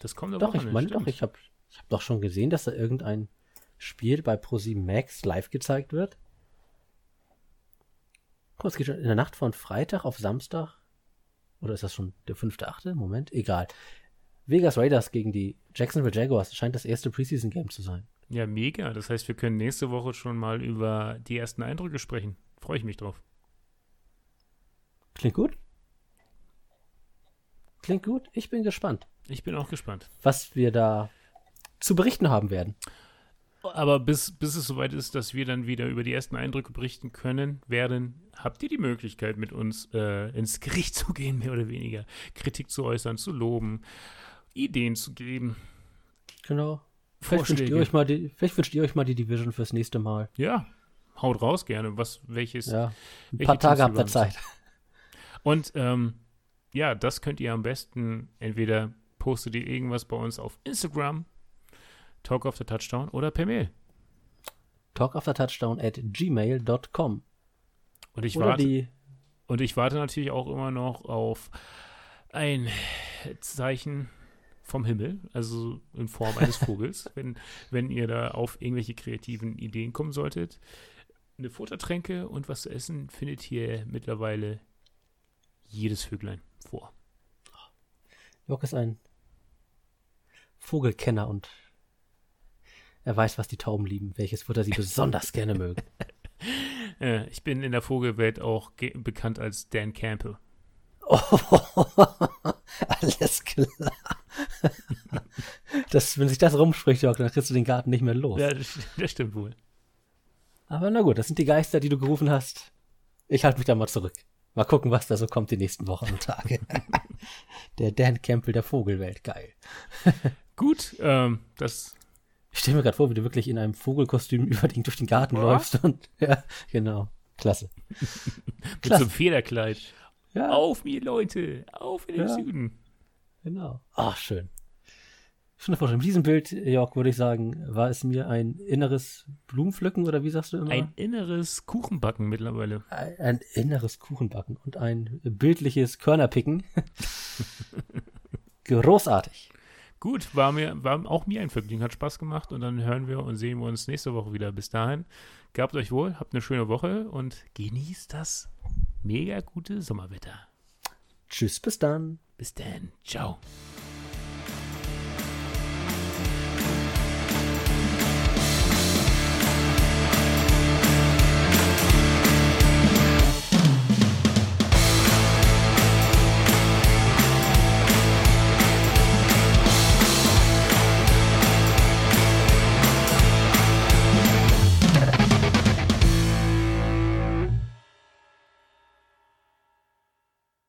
B: das kommende
A: Doch, ich
B: Wochenende,
A: meine doch, ich habe ich hab doch schon gesehen, dass da irgendein Spiel bei Pro7 Max live gezeigt wird. Guck mal, es geht schon in der Nacht von Freitag auf Samstag. Oder ist das schon der fünfte, achte? Moment, egal. Vegas Raiders gegen die Jacksonville Jaguars scheint das erste Preseason-Game zu sein.
B: Ja, mega. Das heißt, wir können nächste Woche schon mal über die ersten Eindrücke sprechen. Freue ich mich drauf.
A: Klingt gut? Klingt gut. Ich bin gespannt,
B: Ich bin auch gespannt.
A: was wir da zu berichten haben werden.
B: Aber bis, bis es soweit ist, dass wir dann wieder über die ersten Eindrücke berichten können, werden, habt ihr die Möglichkeit, mit uns äh, ins Gericht zu gehen, mehr oder weniger. Kritik zu äußern, zu loben, Ideen zu geben.
A: Genau. Vielleicht wünscht, ihr
B: Vorschläge.
A: euch mal die, vielleicht wünscht ihr euch mal die Division fürs nächste Mal.
B: Ja, haut raus gerne. Was, welches.
A: Ja. Ein
B: welche
A: paar Tage habt ihr Zeit.
B: Und ähm, ja, das könnt ihr am besten entweder postet ihr irgendwas bei uns auf Instagram, Talk of the Touchdown oder per Mail.
A: Talkaftertouchdown at gmail.com.
B: Und ich
A: Oder
B: warte
A: die,
B: und ich warte natürlich auch immer noch auf ein Zeichen vom Himmel, also in Form eines Vogels, wenn, wenn ihr da auf irgendwelche kreativen Ideen kommen solltet. Eine Futtertränke und was zu essen findet hier mittlerweile jedes Vöglein vor.
A: Jörg ist ein Vogelkenner und er weiß, was die Tauben lieben, welches Futter sie besonders gerne mögen.
B: Äh, ich bin in der Vogelwelt auch bekannt als Dan Campbell.
A: Oh, alles klar. Das, wenn sich das rumspricht, Jörg, dann kriegst du den Garten nicht mehr los.
B: Ja, das, das stimmt wohl.
A: Aber na gut, das sind die Geister, die du gerufen hast. Ich halte mich da mal zurück. Mal gucken, was da so kommt die nächsten Wochen und Tage. der Dan Campbell der Vogelwelt, geil.
B: Gut, ähm, das
A: Ich stelle mir gerade vor, wie du wirklich in einem Vogelkostüm über den, durch den Garten läufst und ja, genau. Klasse.
B: mit so
A: Klasse.
B: einem Federkleid.
A: Ja,
B: Auf mir, Leute! Auf in den
A: Ja.
B: Süden!
A: genau. Ach, schön. Schöne Vorstellung. Mit diesem Bild, Jörg, würde ich sagen, war es mir ein inneres Blumenpflücken oder wie sagst du immer?
B: Ein inneres Kuchenbacken mittlerweile.
A: ein, ein inneres Kuchenbacken und ein bildliches Körnerpicken. Großartig.
B: Gut, war mir, war auch mir ein Vergnügen, hat Spaß gemacht und dann hören wir und sehen wir uns nächste Woche wieder. Bis dahin, gehabt euch wohl, habt eine schöne Woche und genießt das mega gute Sommerwetter.
A: Tschüss, bis dann.
B: Bis dann, ciao.